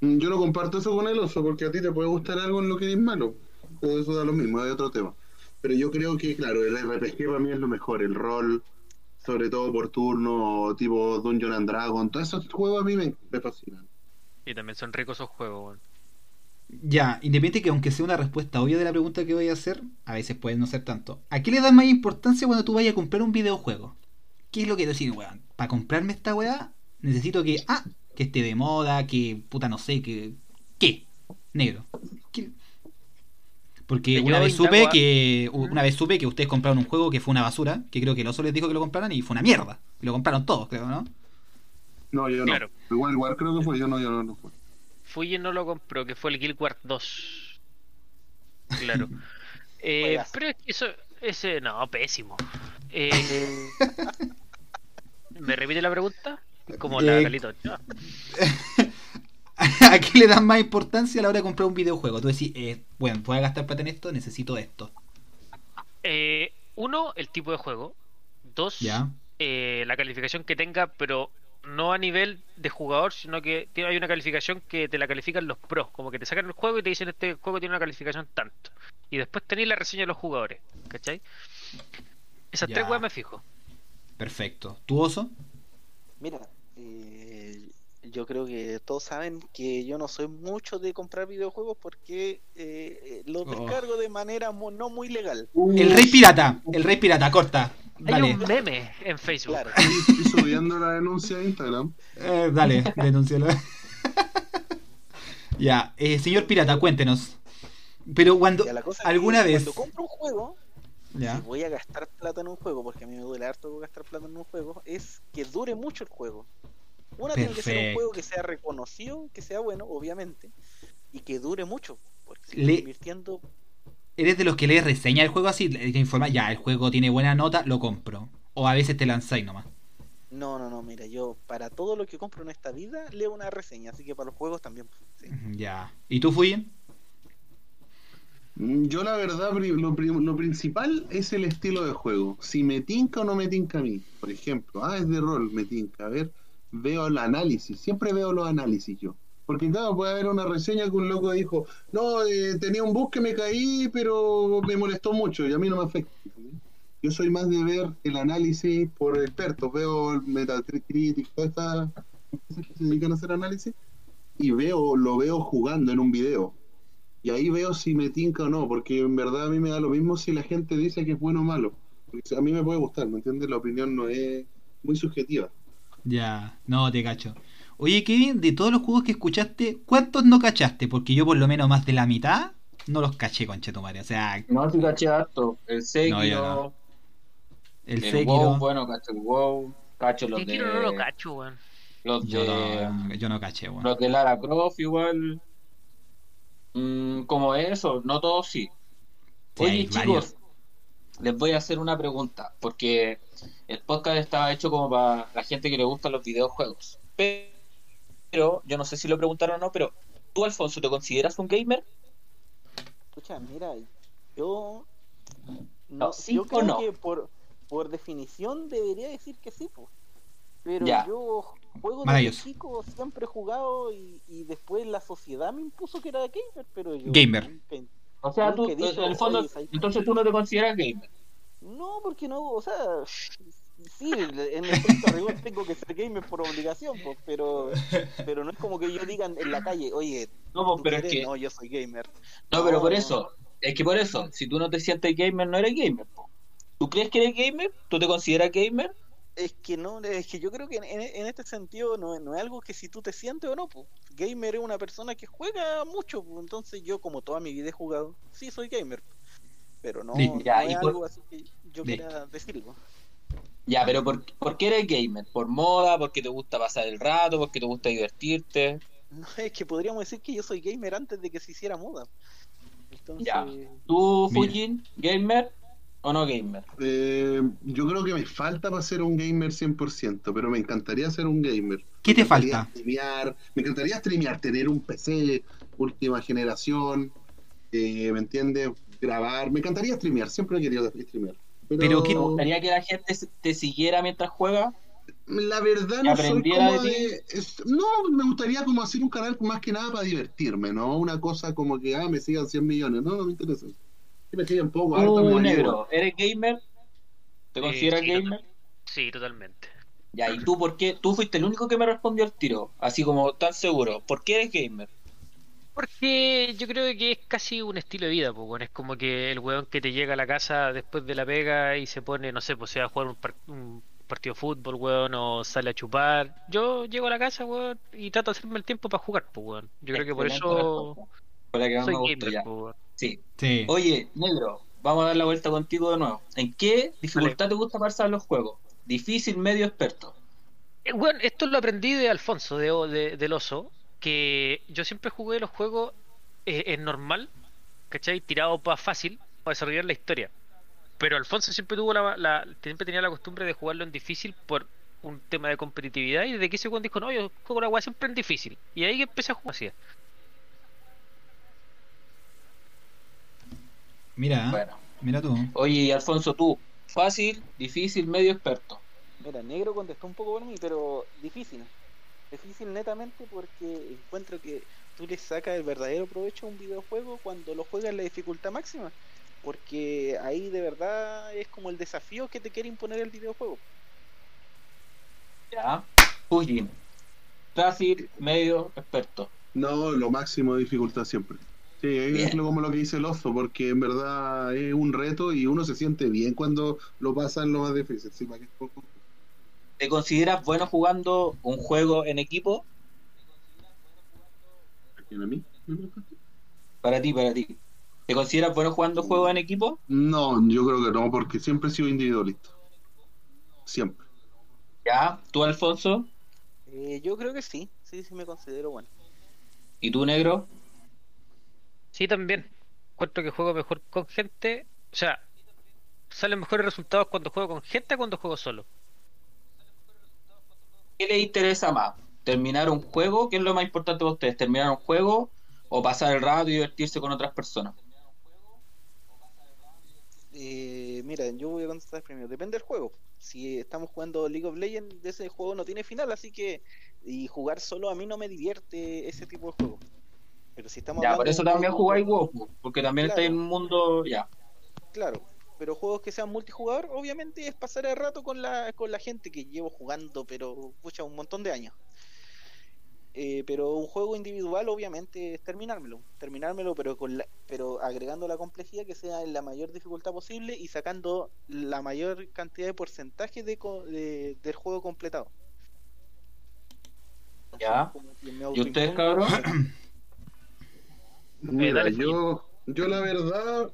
Mm, Yo no comparto eso con el oso porque a ti te puede gustar algo en lo que eres malo. Pero Eso da lo mismo, es otro tema. Pero yo creo que, claro, el RPG para mí es lo mejor. El rol, sobre todo por turno, tipo Dungeon and Dragon, todos esos juegos a mí me, me fascinan. Y también son ricos esos juegos, weón. Ya, independiente que aunque sea una respuesta obvia de la pregunta que voy a hacer, a veces puede no ser tanto. ¿A qué le das más importancia cuando tú vayas a comprar un videojuego? ¿Qué es lo que decir, weón? Para comprarme esta weá, necesito que, ah, que esté de moda, que, puta, no sé, que... ¿Qué? Negro. ¿Qué? Porque una vez supe que una vez supe que ustedes compraron un juego que fue una basura, que creo que el oso les dijo que lo compraran y fue una mierda. Lo compraron todos, creo, ¿no? No, yo no. Claro. Igual, igual creo que fue, yo no, yo no, no fue. Fuji no lo compró, que fue el Guild Wars 2. Claro. Eh, pero es que eso, ese, no, pésimo. Eh, ¿Me repite la pregunta? Como la Eh, Calito Ochoa. ¿A qué le das más importancia a la hora de comprar un videojuego? Tú decís, eh, bueno, voy a gastar plata en esto, necesito esto. Eh, uno, el tipo de juego. Dos, Ya. eh, la calificación que tenga, pero no a nivel de jugador, sino que tiene- hay una calificación que te la califican los pros, como que te sacan el juego y te dicen este juego tiene una calificación tanto. Y después tenéis la reseña de los jugadores, ¿cachai? Esas Ya. tres weas me fijo. Perfecto. ¿Tu oso? Mira, eh, yo creo que todos saben que yo no soy mucho de comprar videojuegos porque eh, eh, los Oh. descargo de manera mo- no muy legal. El rey pirata, el rey pirata, corta. Hay Dale, un meme en Facebook. Claro. Estoy subiendo la denuncia a Instagram. Eh, dale, denúncialo. ya, eh, señor pirata, cuéntenos. Pero cuando, Ya, la cosa es que alguna vez, Cuando compro un juego, ya, si voy a gastar plata en un juego, porque a mí me duele harto gastar plata en un juego, es que dure mucho el juego. Una tiene que ser un juego que sea reconocido, que sea bueno, obviamente, y que dure mucho. Porque si Le- estoy invirtiendo, eres de los que lees reseña el juego así, le- que informa, ya, el juego tiene buena nota, lo compro. O a veces te lanzáis nomás. no, no, no, mira, yo para todo lo que compro en esta vida leo una reseña, así que para los juegos también. sí. Ya. ¿Y tú, Fuyin? Mm, Yo la verdad, lo, lo principal es el estilo de juego. Si me tinca o no me tinca a mí. Por ejemplo, ah, es de rol, me tinca. A ver, veo el análisis. Siempre veo los análisis yo. Porque claro, puede haber una reseña que un loco dijo, no, eh, tenía un bus que me caí, pero me molestó mucho y a mí no me afecta. Yo soy más de ver el análisis por expertos. Veo el Metacritic, todas estas empresas que se dedican a hacer análisis y veo, lo veo jugando en un video. Y ahí veo si me tinca o no, porque en verdad a mí me da lo mismo si la gente dice que es bueno o malo. A mí me puede gustar, ¿me entiendes? La opinión no es muy subjetiva. Ya, no te cacho. Oye, Kevin, de todos los juegos que escuchaste, ¿cuántos no cachaste? Porque yo por lo menos más de la mitad no los caché, conchetumare. O sea, No, sí caché harto. El Sekiro, No, no. el el Sekiro... WoW, bueno, cacho el WoW, cacho los Sekiro de... no lo cacho, weón. Los Yo de... no, yo no caché, weón. Los de Lara Croft igual. Mm, como eso, no todos sí. Oye chicos, varios. les voy a hacer una pregunta, porque el podcast estaba hecho como para la gente que le gustan los videojuegos. Pero, yo no sé si lo preguntaron o no, pero tú Alfonso, ¿te consideras un gamer? Escucha, mira, yo. No, No, ¿sí yo o creo no? que por, por definición debería decir que sí, po. Pero Ya. yo juego desde chico, siempre he jugado y, y después la sociedad me impuso que era gamer, pero yo Gamer. nunca- O sea, tú, dicho, en el fondo, entonces tú no te consideras gamer. No, porque no, o sea, sí, en el estricto rigor tengo que ser gamer por obligación, pues, pero, pero no es como que yo diga en la calle, oye, No, pues, ¿tú pero es que, no, yo soy gamer. no, pero por eso, es que por eso, si tú no te sientes gamer, no eres gamer. po. ¿Tú crees que eres gamer? ¿Tú te consideras gamer? Es que no, es que yo creo que en, en- este sentido no, es- no es algo que si tú te sientes o no, pues. Gamer es una persona que juega mucho, entonces yo como toda mi vida he jugado, sí soy gamer. Pero no, Listo. no Ya, es por- algo así que yo quiera decirlo. Ya, pero ¿por, por qué eres gamer? ¿Por moda? ¿Porque te gusta pasar el rato? ¿Porque te gusta divertirte? No, es que podríamos decir que yo soy gamer antes de que se hiciera moda. Entonces, Ya. ¿Tú, Mira. Fujin, gamer o no gamer? Eh, yo creo que me falta para ser un gamer 100%, pero me encantaría ser un gamer. ¿Qué te Me falta? streamear, me encantaría streamear, tener un PC última generación, eh, ¿me entiendes? Grabar, me encantaría streamear, siempre he querido streamear. Pero, Pero ¿qué- ¿Te gustaría que la gente te siguiera mientras juega? la verdad ¿Y no soy como de de... es- no, me gustaría como hacer un canal más que nada para divertirme, ¿no? Una cosa como que, ah, me sigan 100 millones, no, no me interesa. Si me siguen poco, igual. negro, ¿eres gamer? ¿Te Eh, consideras sí, gamer? Sí, totalmente. Ya, ¿y tú por qué? Tú fuiste el único que me respondió al tiro, así como tan seguro. ¿Por qué eres gamer? Porque yo creo que es casi un estilo de vida, pues, bueno, es como que el weón que te llega a la casa después de la pega y se pone, no sé, pues se va a jugar un, par- un partido de fútbol, weón, o sale a chupar. Yo llego a la casa, weón, y trato de hacerme el tiempo para jugar, pues, weón. Yo creo que por eso que soy ya. pues, weón. Sí. Sí. Oye, negro, vamos a dar la vuelta contigo de nuevo. ¿En qué dificultad te gusta pasar los juegos? Difícil, medio, experto. Eh, Bueno, esto lo aprendí de Alfonso, de, de- del oso, que yo siempre jugué los juegos eh, en normal, ¿cachai? Tirado para fácil, para desarrollar la historia. Pero Alfonso siempre tuvo la, la- siempre tenía la costumbre de jugarlo en difícil por un tema de competitividad y desde que ese weón dijo, no, yo juego la weá siempre en difícil. Y ahí que empecé a jugar así. Mira, Bueno. mira tú. Oye, Alfonso, tú, fácil, difícil, medio, experto. Mira, negro contestó un poco por mí, pero difícil. Difícil netamente porque encuentro que tú le sacas el verdadero provecho a un videojuego cuando lo juegas en la dificultad máxima. Porque ahí de verdad es como el desafío que te quiere imponer el videojuego. Ya. Fujin. fácil, medio, experto. No, lo máximo de dificultad siempre. Sí, es Bien. lo- como lo que dice el oso, porque en verdad es un reto y uno se siente bien cuando lo pasa en lo más difícil. Sí, ¿para qué? ¿Te consideras bueno jugando un juego en equipo? ¿A quién, a mí? Para ti, para ti. ¿Te consideras bueno jugando juegos en equipo? No, yo creo que no, porque siempre he sido individualista. Siempre. Ya. ¿Tú, Alfonso? Eh, yo creo que sí, sí, sí me considero bueno. ¿Y tú, negro? Sí, también. Encuentro que juego mejor con gente. O sea, salen mejores resultados cuando juego con gente cuando juego solo. ¿Qué les interesa más? ¿Terminar un juego? ¿Qué es lo más importante para ustedes? ¿Terminar un juego o pasar el rato y divertirse con otras personas? Eh, mira, yo voy a contestar primero. Depende del juego. Si estamos jugando League of Legends, ese juego no tiene final, así que y jugar solo a mí no me divierte ese tipo de juego. Pero si estamos Ya, por eso también jugáis WoW, po, porque también Claro. estáis en un mundo. Ya. Claro, pero juegos que sean multijugador, obviamente es pasar el rato con la, con la gente que llevo jugando, pero pucha, un montón de años. Eh, pero un juego individual, obviamente, es terminármelo, terminármelo, pero con la- pero agregando la complejidad que sea en la mayor dificultad posible y sacando la mayor cantidad de porcentaje de, co- de- del juego completado. Ya. ¿Y ustedes, cabrón? Mira, yo, yo la verdad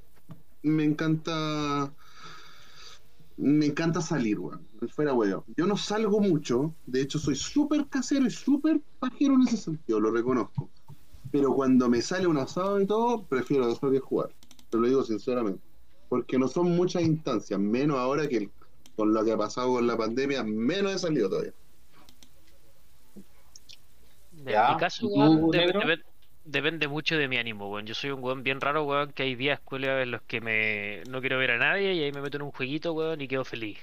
me encanta me encanta salir, weón. Fuera, weón. Yo no salgo mucho, de hecho soy súper casero y súper pajero en ese sentido, lo reconozco. Pero cuando me sale un asado y todo, prefiero dejar de jugar. Te lo digo sinceramente. Porque no son muchas instancias, menos ahora que el- con lo que ha pasado con la pandemia, menos he salido todavía. Ya, En mi caso, ¿y tú, weón, de- negro? depen- depende mucho de mi ánimo, weón. Yo soy un weón bien raro, weón, que hay días culiados en los que me no quiero ver a nadie y ahí me meto en un jueguito, weón, y quedo feliz.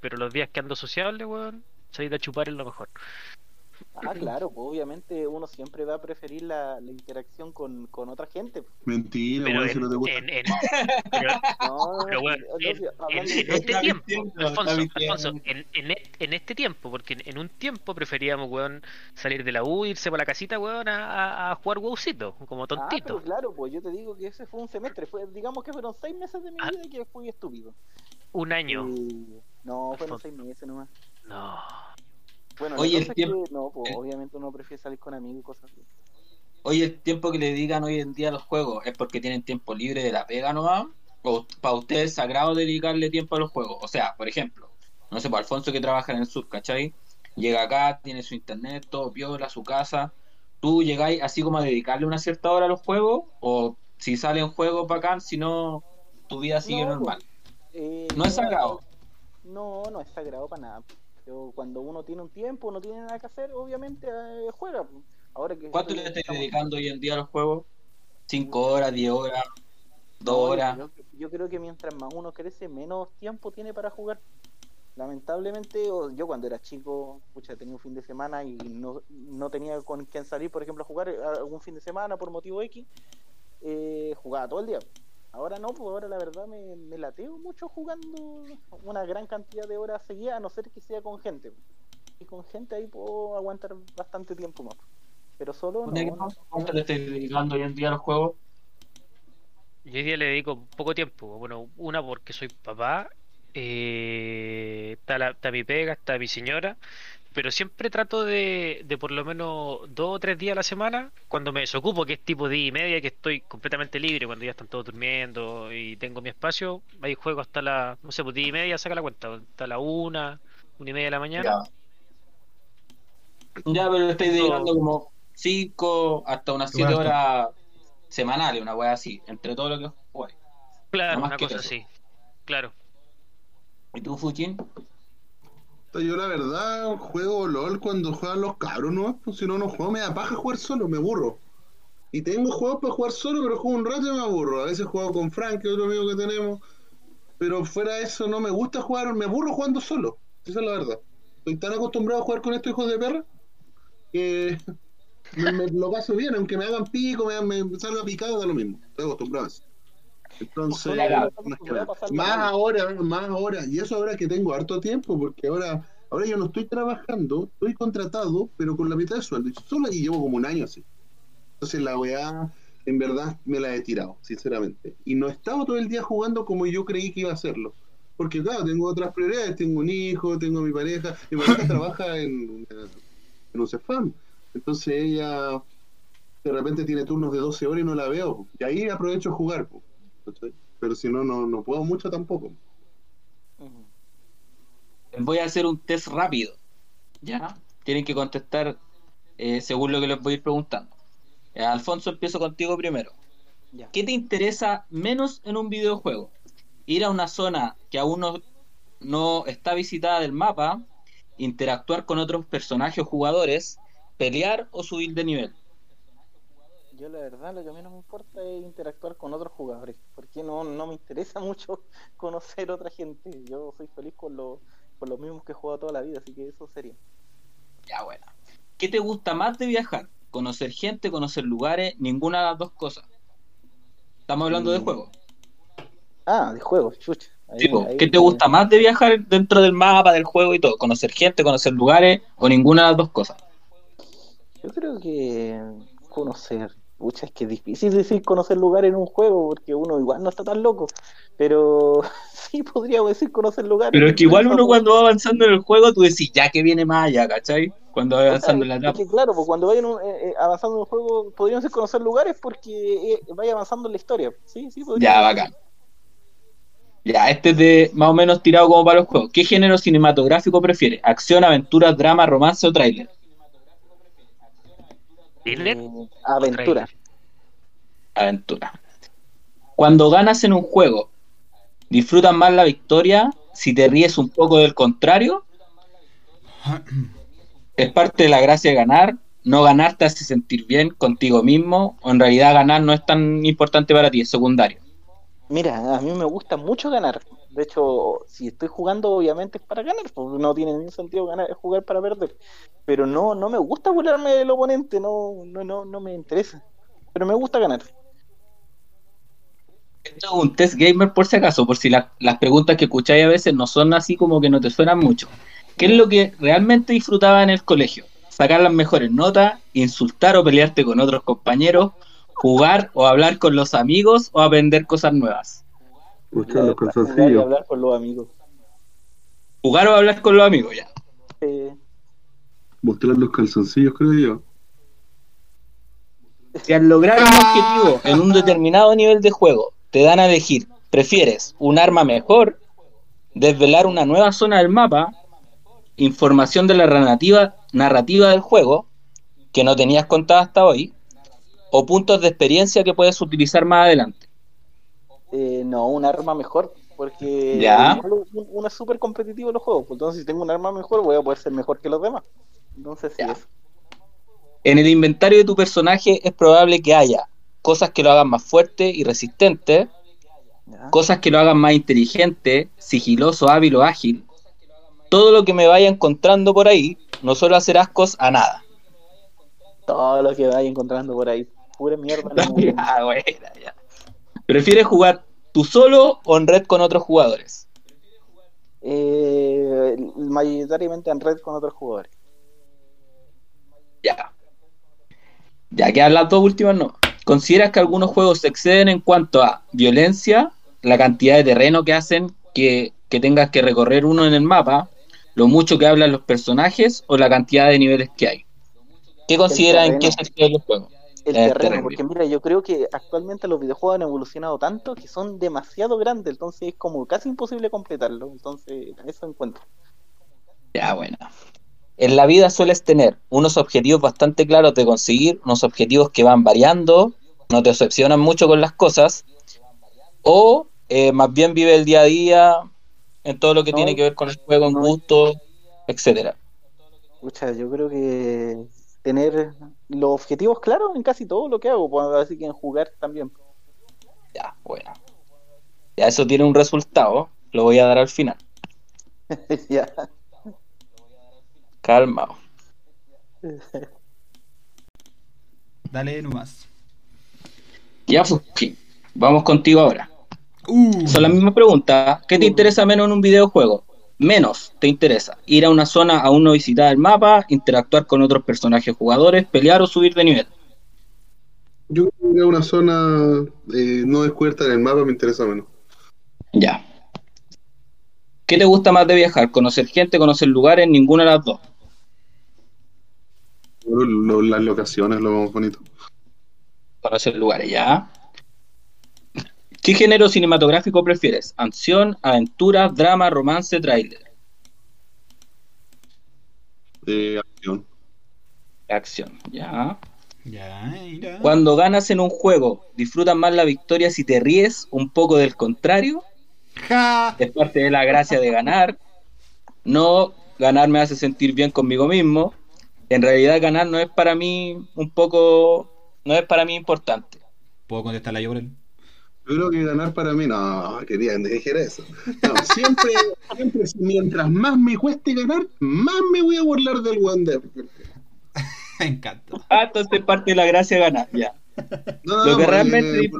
Pero los días que ando sociable, weón, salir a chupar es lo mejor. Ah, claro, pues obviamente uno siempre va a preferir la, la interacción con, con otra gente. Mentira, Pero si en, no te gusta. en- pero- No, Pero, este tiempo, Alfonso, está mintiendo. Alfonso, en, en, e- en este tiempo, porque en, en un tiempo preferíamos, weón, salir de la U, irse para la casita, weón, a, jugar WoWcito, como Ah, tontito. pero claro, pues yo te digo que ese fue un semestre, fue, digamos que fueron seis meses de mi Ah. vida que fui estúpido. Un año. No, fueron Alfonso. seis meses nomás. No. Bueno, la el tiempo- que no, pues obviamente uno prefiere salir con amigos y cosas así. Oye, el tiempo que le dedican hoy en día a los juegos, ¿es porque tienen tiempo libre de la pega nomás? ¿O para ustedes es sagrado dedicarle tiempo a los juegos? O sea, por ejemplo, no sé, para Alfonso que trabaja en el sur, ¿cachai? Llega acá, tiene su internet, todo piola, su casa. ¿Tú llegáis así como a dedicarle una cierta hora a los juegos? ¿O si sale un juego bacán, si no, tu vida sigue No, normal? Eh, No es sagrado. No, no es sagrado para nada. Pero cuando uno tiene un tiempo, no tiene nada que hacer, obviamente eh, juega. Ahora que ¿Cuánto le estamos- dedicando hoy en día a los juegos? ¿Cinco horas, diez horas, dos No, horas? Yo, creo que mientras más uno crece, menos tiempo tiene para jugar. Lamentablemente, yo cuando era chico, pucha, tenía un fin de semana y no, no tenía con quién salir, por ejemplo, a jugar eh, algún fin de semana por motivo X, eh, jugaba todo el día. Ahora no, pues ahora la verdad me, me lateo mucho jugando una gran cantidad de horas seguidas, a no ser que sea con gente. Y con gente ahí puedo aguantar bastante tiempo más. Pero solo no. No. ¿Cuánto le estáis dedicando hoy en día a los juegos? Yo hoy día le dedico poco tiempo. Bueno, una porque soy papá, eh, está, la- está mi pega, está mi señora, pero siempre trato de, de por lo menos dos o tres días a la semana, cuando me desocupo, que es tipo día y media, que estoy completamente libre, cuando ya están todos durmiendo y tengo mi espacio, ahí juego hasta la, no sé, pues día y media, saca la cuenta, hasta la una, una y media de la mañana. Ya. Ya, pero le estáis dedicando como 5 hasta unas 7 Harto. horas semanales, una wea así, entre todo lo que juegas. Claro, No más una cosa eso. así. Claro. ¿Y tú, Fujin? Yo la verdad juego LOL cuando juegan los cabros, ¿no? Pues si no, no juego, me da paja jugar solo, me aburro. Y tengo juegos para jugar solo, pero juego un rato y me aburro. A veces juego con Frank, que otro amigo que tenemos. Pero fuera de eso, no me gusta jugar, me aburro jugando solo. Esa es la verdad. Estoy tan acostumbrado a jugar con estos hijos de perra que me lo paso bien, aunque me hagan pico, me, me salga picado, da lo mismo. Estoy acostumbrado a eso. Entonces, más, a ahora, más ahora. Y eso ahora que tengo harto tiempo, porque ahora Ahora yo no estoy trabajando, estoy contratado, pero con la mitad de sueldo. Solo y llevo como un año así. Entonces la weá, en verdad, me la he tirado, sinceramente. Y no he estado todo el día jugando como yo creí que iba a hacerlo. Porque claro, tengo otras prioridades, tengo un hijo, tengo mi pareja, mi pareja trabaja en, en un CEFAM. Entonces ella de repente tiene turnos de 12 horas y no la veo. Y ahí aprovecho a jugar. po, ¿cachai? Pero si no, no, no puedo mucho tampoco. Voy a hacer un test rápido. ¿Ya? Tienen que contestar eh, según lo que les voy a ir preguntando. Eh, Alfonso, empiezo contigo primero. Ya. ¿Qué te interesa menos en un videojuego? ¿Ir a una zona que aún no, no está visitada del mapa? ¿Interactuar con otros personajes o jugadores? ¿Pelear o subir de nivel? Yo la verdad lo que a mí no me importa es interactuar con otros jugadores, porque no, no me interesa mucho conocer otra gente. Yo soy feliz con, lo- con los mismos que he jugado toda la vida, así que eso sería. Ya, bueno. ¿Qué te gusta más de viajar? ¿Conocer gente, conocer lugares? Ninguna de las dos cosas. Estamos hablando de Mm. juegos. Ah, de juegos, chucha. Ahí- Tipo, ahí ¿Qué te gusta más de viajar dentro del mapa, del juego y todo? ¿Conocer gente, conocer lugares o ninguna de las dos cosas? Yo creo que conocer. Pucha, es que es difícil decir conocer lugares en un juego, porque uno igual no está tan loco. Pero sí podríamos decir conocer lugares. Pero es que igual uno cuando va avanzando en el juego, tú decís, ya que viene más allá, ¿cachai? Cuando va O sea, avanzando en la es etapa. que claro, pues cuando vayan eh, eh, avanzando en el juego, podrían ser conocer lugares porque eh, vaya avanzando en la historia. Sí, sí, Ya, bacán. Ya, este es de más o menos tirado como para los juegos. ¿Qué género cinematográfico prefieres? ¿Acción, aventura, drama, romance o tráiler? ¿Thriller? Eh, aventura. Aventura. Cuando ganas en un juego, ¿disfrutas más la victoria si te ríes un poco del contrario? ¿Es parte de la gracia de ganar? ¿No ganar te hace sentir bien contigo mismo? ¿O en realidad ganar no es tan importante para ti, es secundario? Mira, a mí me gusta mucho ganar. De hecho, si estoy jugando, obviamente es para ganar, porque no tiene ningún sentido ganar, jugar para perder. Pero no, no me gusta burlarme del oponente, no, no, no, no me interesa. Pero me gusta ganar. Esto es un test gamer por si acaso, por si la- las preguntas que escucháis a veces no son así como que no te suenan mucho. ¿Qué es lo que realmente disfrutaba en el colegio? Sacar las mejores notas, insultar o pelearte con otros compañeros, jugar o hablar con los amigos o aprender cosas nuevas. Los Jugar y calzoncillos. hablar con los amigos. Jugar o hablar con los amigos, ya. Eh, Mostrar los calzoncillos, creo yo. Si al lograr un objetivo en un determinado nivel de juego te dan a elegir, prefieres un arma mejor, desvelar una nueva zona del mapa, información de la narrativa, narrativa del juego que no tenías contada hasta hoy, o puntos de experiencia que puedes utilizar más adelante. Eh, no, un arma mejor, porque Ya. uno es súper competitivo en los juegos. pues Entonces, si tengo un arma mejor, voy a poder ser mejor que los demás. Entonces, sí, eso. En el inventario de tu personaje es probable que haya cosas que lo hagan más fuerte y resistente, Ya. cosas que lo hagan más inteligente, sigiloso, hábil o ágil. Todo lo que me vaya encontrando por ahí no suelo hacer ascos a nada. Todo lo que vaya encontrando por ahí. Pura mierda. no. Ya, buena, ya. ¿Prefieres jugar tú solo o en red con otros jugadores? Eh, mayoritariamente en red con otros jugadores. Ya. Ya que las dos últimas no. ¿Consideras que algunos juegos se exceden en cuanto a violencia, la cantidad de terreno que hacen que, que tengas que recorrer uno en el mapa, lo mucho que hablan los personajes o la cantidad de niveles que hay? ¿Qué consideras en qué terreno. se exceden los juegos? El Es terreno, porque mira, yo creo que actualmente los videojuegos han evolucionado tanto que son demasiado grandes, entonces es como casi imposible completarlo. Entonces, eso encuentro. Ya, bueno. En la vida sueles tener unos objetivos bastante claros de conseguir, unos objetivos que van variando, no te decepcionan mucho con las cosas, o eh, más bien vive el día a día en todo lo que No, tiene que ver con el juego, en no. gusto, etcétera. Escucha, yo creo que tener los objetivos claros en casi todo lo que hago, pues, así que en jugar también. Ya, bueno. Ya eso tiene un resultado, lo voy a dar al final. ya. Calmado. Dale nomás. Ya, pues, sí. vamos contigo ahora. Uh, Son las mismas preguntas. ¿Qué te interesa menos en un videojuego? Menos te interesa? Ir a una zona aún no visitada del mapa, interactuar con otros personajes jugadores, pelear o subir de nivel. Yo creo que una zona eh, no descubierta en el mapa me interesa menos. Ya. ¿Qué te gusta más de viajar? ¿Conocer gente, conocer lugares? Ninguna de las dos. Lo- lo- las locaciones, lo más bonito. Conocer lugares, ya. ¿Qué género cinematográfico prefieres? ¿Acción, aventura, drama, romance, tráiler? Eh, acción. Acción, ya. Ya, mira. Cuando ganas en un juego, ¿disfrutas más la victoria si te ríes un poco del contrario? Ja. Es parte de la gracia de ganar. No, ganar me hace sentir bien conmigo mismo. En realidad ganar no es para mí un poco, no es para mí importante. ¿Puedo contestarla yo por él? Yo creo que ganar para mí, no, querían que dijera eso. No, siempre, siempre, mientras más me cueste ganar, más me voy a burlar del Wander. Me encanta. Ah, entonces es parte de la gracia de ganar, ya. No, Lo que porque, realmente-.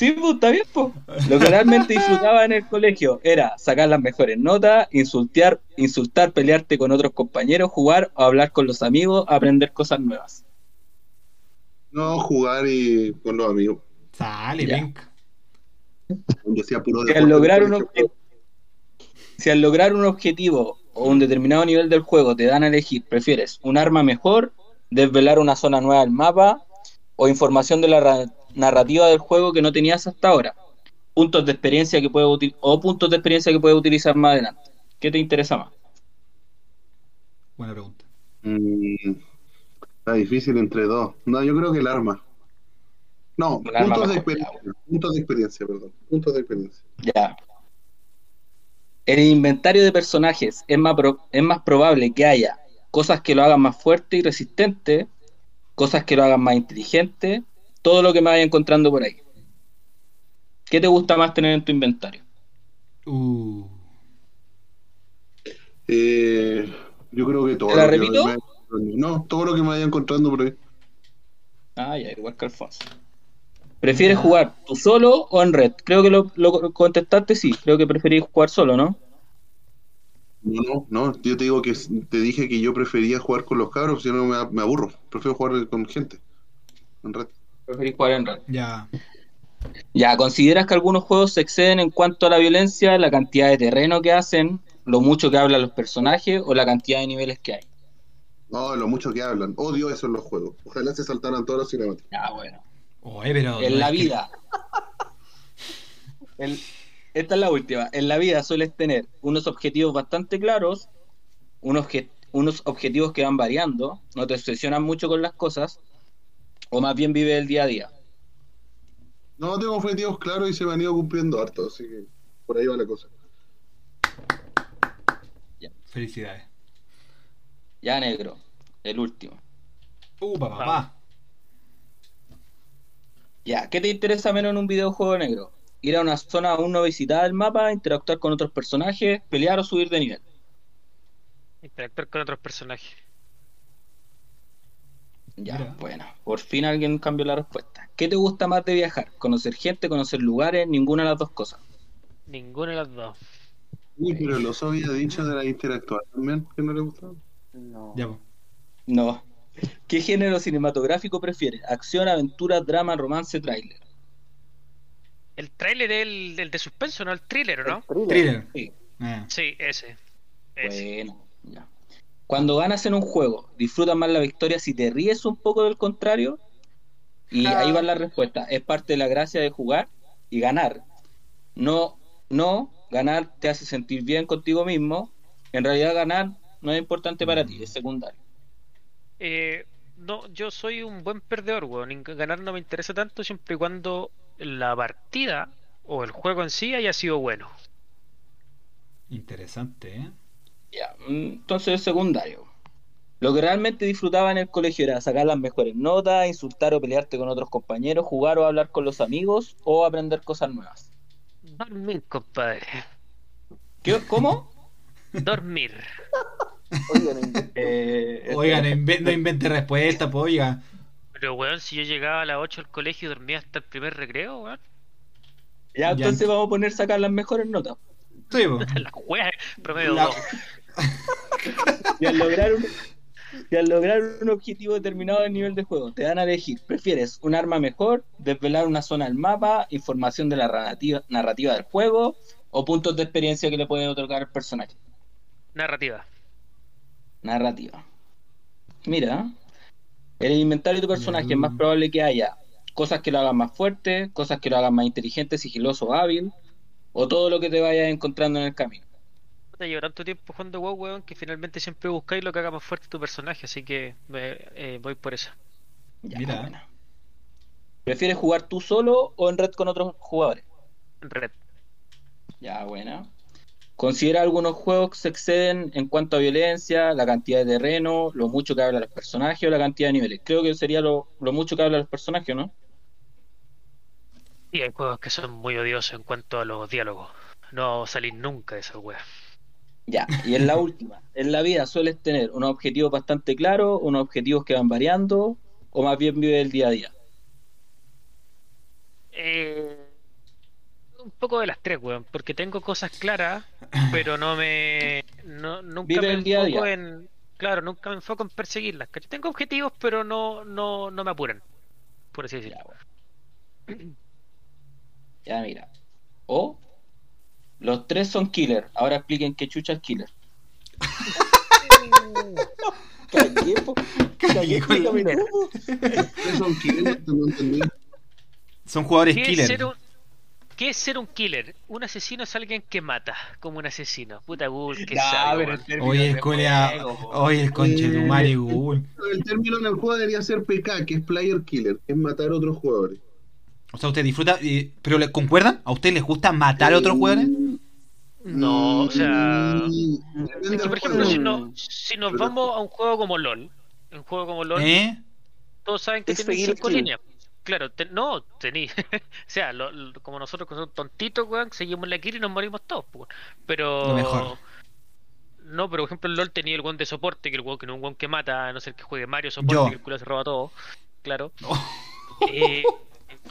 Sí, pues, está bien, pues. Lo que realmente disfrutaba en el colegio era sacar las mejores notas, insultar, insultar, pelearte con otros compañeros, jugar o hablar con los amigos, aprender cosas nuevas. No, jugar y con los amigos. Sale, venga. Si al lograr un ejemplo. obje- si al lograr un objetivo o un determinado nivel del juego te dan a elegir, prefieres un arma mejor, desvelar una zona nueva del mapa o información de la ra- narrativa del juego que no tenías hasta ahora, puntos de experiencia que puedes o puntos de experiencia que puedes utilizar más adelante. ¿Qué te interesa más? Buena pregunta. Mm, está difícil entre dos. No, yo creo que el arma. No, puntos de experiencia. Puntos de experiencia, perdón. Puntos de experiencia. Ya. En el inventario de personajes es más, pro- es más probable que haya cosas que lo hagan más fuerte y resistente, cosas que lo hagan más inteligente, todo lo que me vaya encontrando por ahí. ¿Qué te gusta más tener en tu inventario? Uh. Eh, yo creo que todo. ¿Te la lo que me. No, todo lo que me vaya encontrando por ahí. Ah, ya, igual que Alfonso. ¿Prefieres jugar tú solo o en red? Creo que lo, lo contestaste, sí. Creo que preferís jugar solo, ¿no? No, no, no, yo te digo que te dije que yo prefería jugar con los cabros, si no me, me aburro. Prefiero jugar con gente. En red. Preferís jugar en red. Ya. Ya, ¿consideras que algunos juegos se exceden en cuanto a la violencia, la cantidad de terreno que hacen, lo mucho que hablan los personajes o la cantidad de niveles que hay? No, lo mucho que hablan. Odio eso en los juegos. Ojalá se saltaran todos los cinemáticos. Ya, bueno. Pero. En la que- vida. En- esta es la última. En la vida sueles tener unos objetivos bastante claros, unos, unos objetivos que van variando, no te obsesionas mucho con las cosas, o más bien vive el día a día. No, tengo objetivos claros y se me han ido cumpliendo harto, así que por ahí va la cosa. Felicidades. Ya negro, el último. Uh, papá. Ya, ¿qué te interesa menos en un videojuego negro? Ir a una zona aún no visitada del mapa, interactuar con otros personajes, pelear o subir de nivel. Interactuar con otros personajes. Ya, Mira. bueno, por fin alguien cambió la respuesta. ¿Qué te gusta más de viajar? ¿Conocer gente, conocer lugares? Ninguna de las dos cosas. Ninguna de las dos. Uy, pero los había dicho de la interactuar también, que no le gustaba. No. Ya. No. ¿Qué género cinematográfico prefieres? ¿Acción, aventura, drama, romance, tráiler? El tráiler es el, el de suspenso, no el thriller, ¿o ¿no? Thriller. Sí. Sí, ese. Ese. Bueno, ya. Cuando ganas en un juego, ¿disfrutas más la victoria si te ríes un poco del contrario? Y Ah. ahí va la respuesta. Es parte de la gracia de jugar y ganar. No, no, ganar te hace sentir bien contigo mismo. En realidad ganar no es importante para ti, es secundario. Eh, no, yo soy un buen perdedor, weón. Ganar no me interesa tanto siempre y cuando la partida o el juego en sí haya sido bueno. Interesante, ¿eh? Ya, mm, entonces es secundario. Lo que realmente disfrutaba en el colegio era sacar las mejores notas, insultar o pelearte con otros compañeros, jugar o hablar con los amigos o aprender cosas nuevas. Dormir, compadre. ¿Qué, ¿Cómo? Dormir. Oigan, en- Eh, Oiga, no, no invente respuesta, pues, oiga. Pero, weón, si yo llegaba a las 8 al colegio y dormía hasta el primer recreo, weón. Ya, Ya. entonces vamos a poner sacar las mejores notas. Sí, promedio La- 2. Y al lograr un, y al lograr un objetivo determinado del nivel de juego, te dan a elegir, ¿prefieres un arma mejor, desvelar una zona del mapa, información de la narrativa, narrativa del juego o puntos de experiencia que le puede otorgar el personaje? Narrativa. Narrativa. Mira, en el inventario de tu personaje es más probable que haya cosas que lo hagan más fuerte, cosas que lo hagan más inteligente, sigiloso hábil, o todo lo que te vayas encontrando en el camino. Puta, Llevo tanto tiempo jugando WoW, weón, que finalmente siempre buscáis lo que haga más fuerte tu personaje, así que me- eh, voy por eso. Ya, Mira. buena. ¿Prefieres jugar tú solo o en red con otros jugadores? Red. Ya, buena. Considera algunos juegos que se exceden en cuanto a violencia, la cantidad de terreno, lo mucho que hablan los personajes o la cantidad de niveles. Creo que sería lo, lo mucho que hablan los personajes, ¿no? Y hay juegos que son muy odiosos en cuanto a los diálogos. No salís nunca de esa wea. Ya, y en la última. En la vida sueles tener unos objetivos bastante claros, unos objetivos que van variando, o más bien vive el día a día. Eh, un poco de las tres, weón, porque tengo cosas claras, pero no me. No, nunca Vive me el día a enfoco día. en. Claro, nunca me enfoco en perseguirlas. ¿cachai? Tengo objetivos, pero no, no, no me apuran. Por así decirlo. Ya, bueno. Ya, mira. O los tres son killer. Ahora expliquen qué chucha es killer. Cagué, po. Cagué con la- explícame tú. ¿Qué son? No entendí. Son jugadores ¿Qué es, killer. ser un, ¿Qué es ser un killer? Un asesino es alguien que mata, como un asesino. Puta Google, que sabe. Oye, el colea. Oye, el conche de tu madre, Google. El término en el juego debería ser PK, que es Player Killer, que es matar a otros jugadores. O sea, usted disfruta. eh, ¿Pero le concuerdan? ¿A usted les gusta matar a otros jugadores? No, o sea. Mm, Es que, por ejemplo, si, no, si nos vamos a un juego como LOL, un juego como LOL, ¿Eh? todos saben que Es tiene seguir cinco kill. líneas. Claro, te- no, tení. o sea, lo- lo- como nosotros que somos tontitos, weón, seguimos la kill y nos morimos todos, weón. Pero. Mejor. No, pero por ejemplo, el LOL tenía el weón de soporte, que el weón que no es un weón que mata, a no ser que juegue Mario soporte, Yo. que el culo se roba todo. Claro. Eh,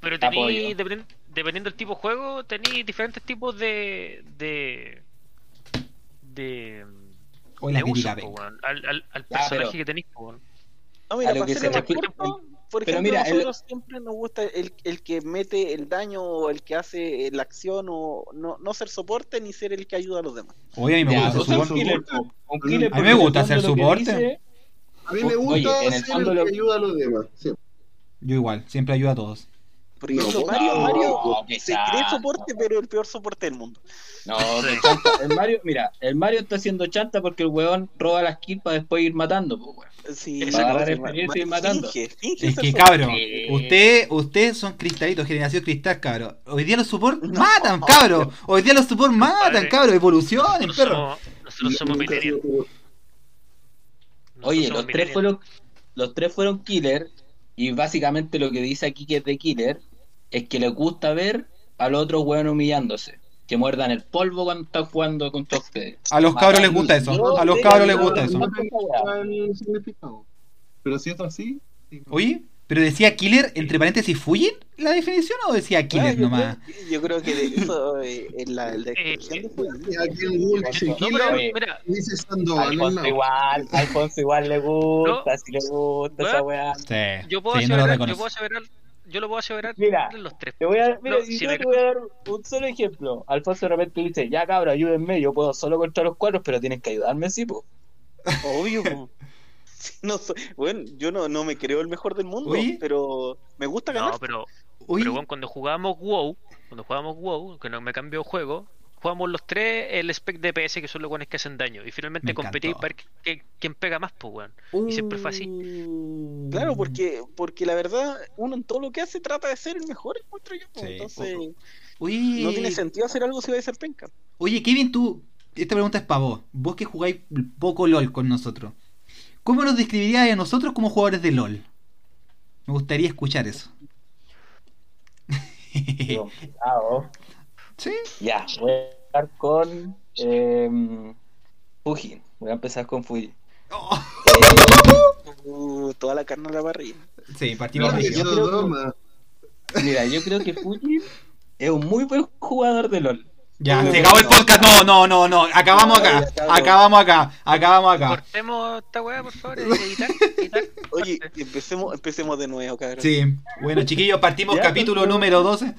pero tení, depend- dependiendo del tipo de juego, tení diferentes tipos de. de. de. Hoy la de uso, po, al, al, al Ya, personaje pero- que tenéis, weón. No, mira, A lo que se refiere- corto, por Pero ejemplo, mira, el- nosotros siempre nos gusta el, el que mete el daño o el que hace la acción o no, no ser soporte ni ser el que ayuda a los demás. Oye, a mí me Ya, gusta sos soporte. A mí me gusta que soporte. A mí me Oye, gusta en el ser el lo- que ayuda a los demás. sí. Yo igual, siempre ayudo a todos. Por ejemplo, no, Mario, no, Mario se cree soporte, pero el peor soporte del mundo. No. El Mario, mira, el Mario está haciendo chanta porque el weón roba las kills para después ir matando, pues weón. Sí, Para experiencia y Mario matando. Finge, finge Es que cabro, Sí. usted, ustedes son cristalitos, generación cristal, cabro. Hoy día los support No. matan, cabro. Hoy día los support matan, cabro. Evolucionen, Nosotros perro. somos, nosotros somos millennials. Oye, somos los tres fueron los tres fueron killer y básicamente lo que dice aquí que es de killer es que les gusta ver a los otros weones humillándose, que muerdan el polvo cuando están jugando contra ustedes. A los cabros les gusta eso. A los cabros les gusta eso. No. Pero si es así. sí, no. Oye, pero decía killer entre paréntesis Fujin la definición o decía killer Ah, yo, nomás. creo, yo creo que de eso eh, es la, la descripción de juego. Y aquí en Google dice No, killer, pero, Oye. mira, dice Sandoval. en Alfonso igual, Alfonso igual le gusta, No. si le gusta esa weá. Sí, yo puedo sí, no lo aseverar, yo puedo aseverar, yo lo puedo aseverar Mira, los tres. Te voy a, mira, No, y si yo me- te voy a dar un solo ejemplo. Alfonso de repente dice, ya cabra, ayúdenme, yo puedo solo contra los cuatro, pero tienen que ayudarme, sí, po. Obvio. po. No soy- bueno, yo no, no me creo el mejor del mundo, Oye. pero me gusta ganar. No, pero, pero bueno, cuando jugábamos WoW, cuando jugábamos WoW, que no me cambió juego, jugamos los tres el spec DPS que son los buenos que hacen daño. Y finalmente encantó. para ver qui- quién pega más, pues weón. y siempre fue así. Uh. Claro, porque, porque la verdad, uno en todo lo que hace trata de ser el mejor, encuentro yo. po. Sí. Entonces, no tiene sentido hacer algo si va a ser penca. Oye, Kevin, tú. Esta pregunta es para vos. Vos que jugáis poco LOL con nosotros. ¿Cómo nos describirías a nosotros como jugadores de LOL? Me gustaría escuchar eso. Complicado. sí. Ya, voy a empezar con eh, Fujin. Voy a empezar con Fujin. Oh. Uh, toda la carne a la parrilla. Sí, partimos de. Mira, yo creo que Fujin es un muy buen jugador de LOL. Ya, se acabó el podcast. No, no, no, no. Acabamos acá. Acabamos acá. Acabamos acá. Cortemos esta weá, por favor. Editar, editar. Oye, empecemos, empecemos de nuevo, cabrón. Sí. Bueno, chiquillos, partimos capítulo número 12.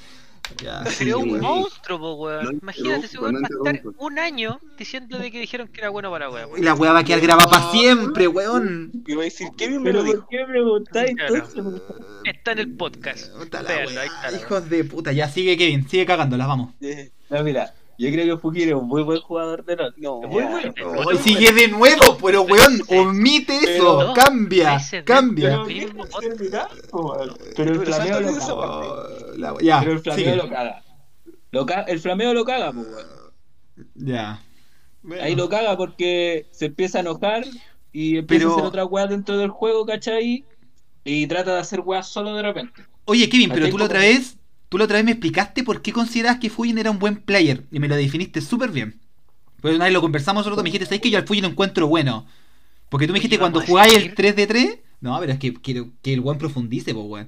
Ya. Sería un weón. monstruo, po, weón. No Imagínate, ese weón va a estar un año diciendo de que dijeron que era bueno para la weá, Y weón. la weá va a quedar grabada para siempre, weón. Y va a decir, Kevin me lo Pero dijo. ¿por qué preguntáis Claro. entonces? Está en el podcast. Véanlo, ahí está Hijos de puta. Ya sigue Kevin, sigue cagándolas, vamos. No, mira, yo creo que Fukir es un muy buen jugador de LOL. No. Muy bueno. Sigue de nuevo, pero weón, omite eso. Pero- Cambia, cambia. Pero- el flameo lo caga. Pero el flameo lo caga. El flameo lo caga, pues, weón. Ya. Ahí lo caga porque se empieza a enojar y empieza Pero- a hacer otra weá dentro del juego, ¿cachai? Y trata de hacer weas solo de repente. Oye, Kevin, pero tú la otra vez, tú la otra vez me explicaste por qué consideras que Fujin era un buen player y me lo definiste súper bien. Pues una vez lo conversamos nosotros, me dijiste, ¿sabes que yo al Fujin lo encuentro bueno? Porque tú me dijiste cuando jugáis el decir- 3 de 3, no, pero es que quiero que el buen profundice, pues weón.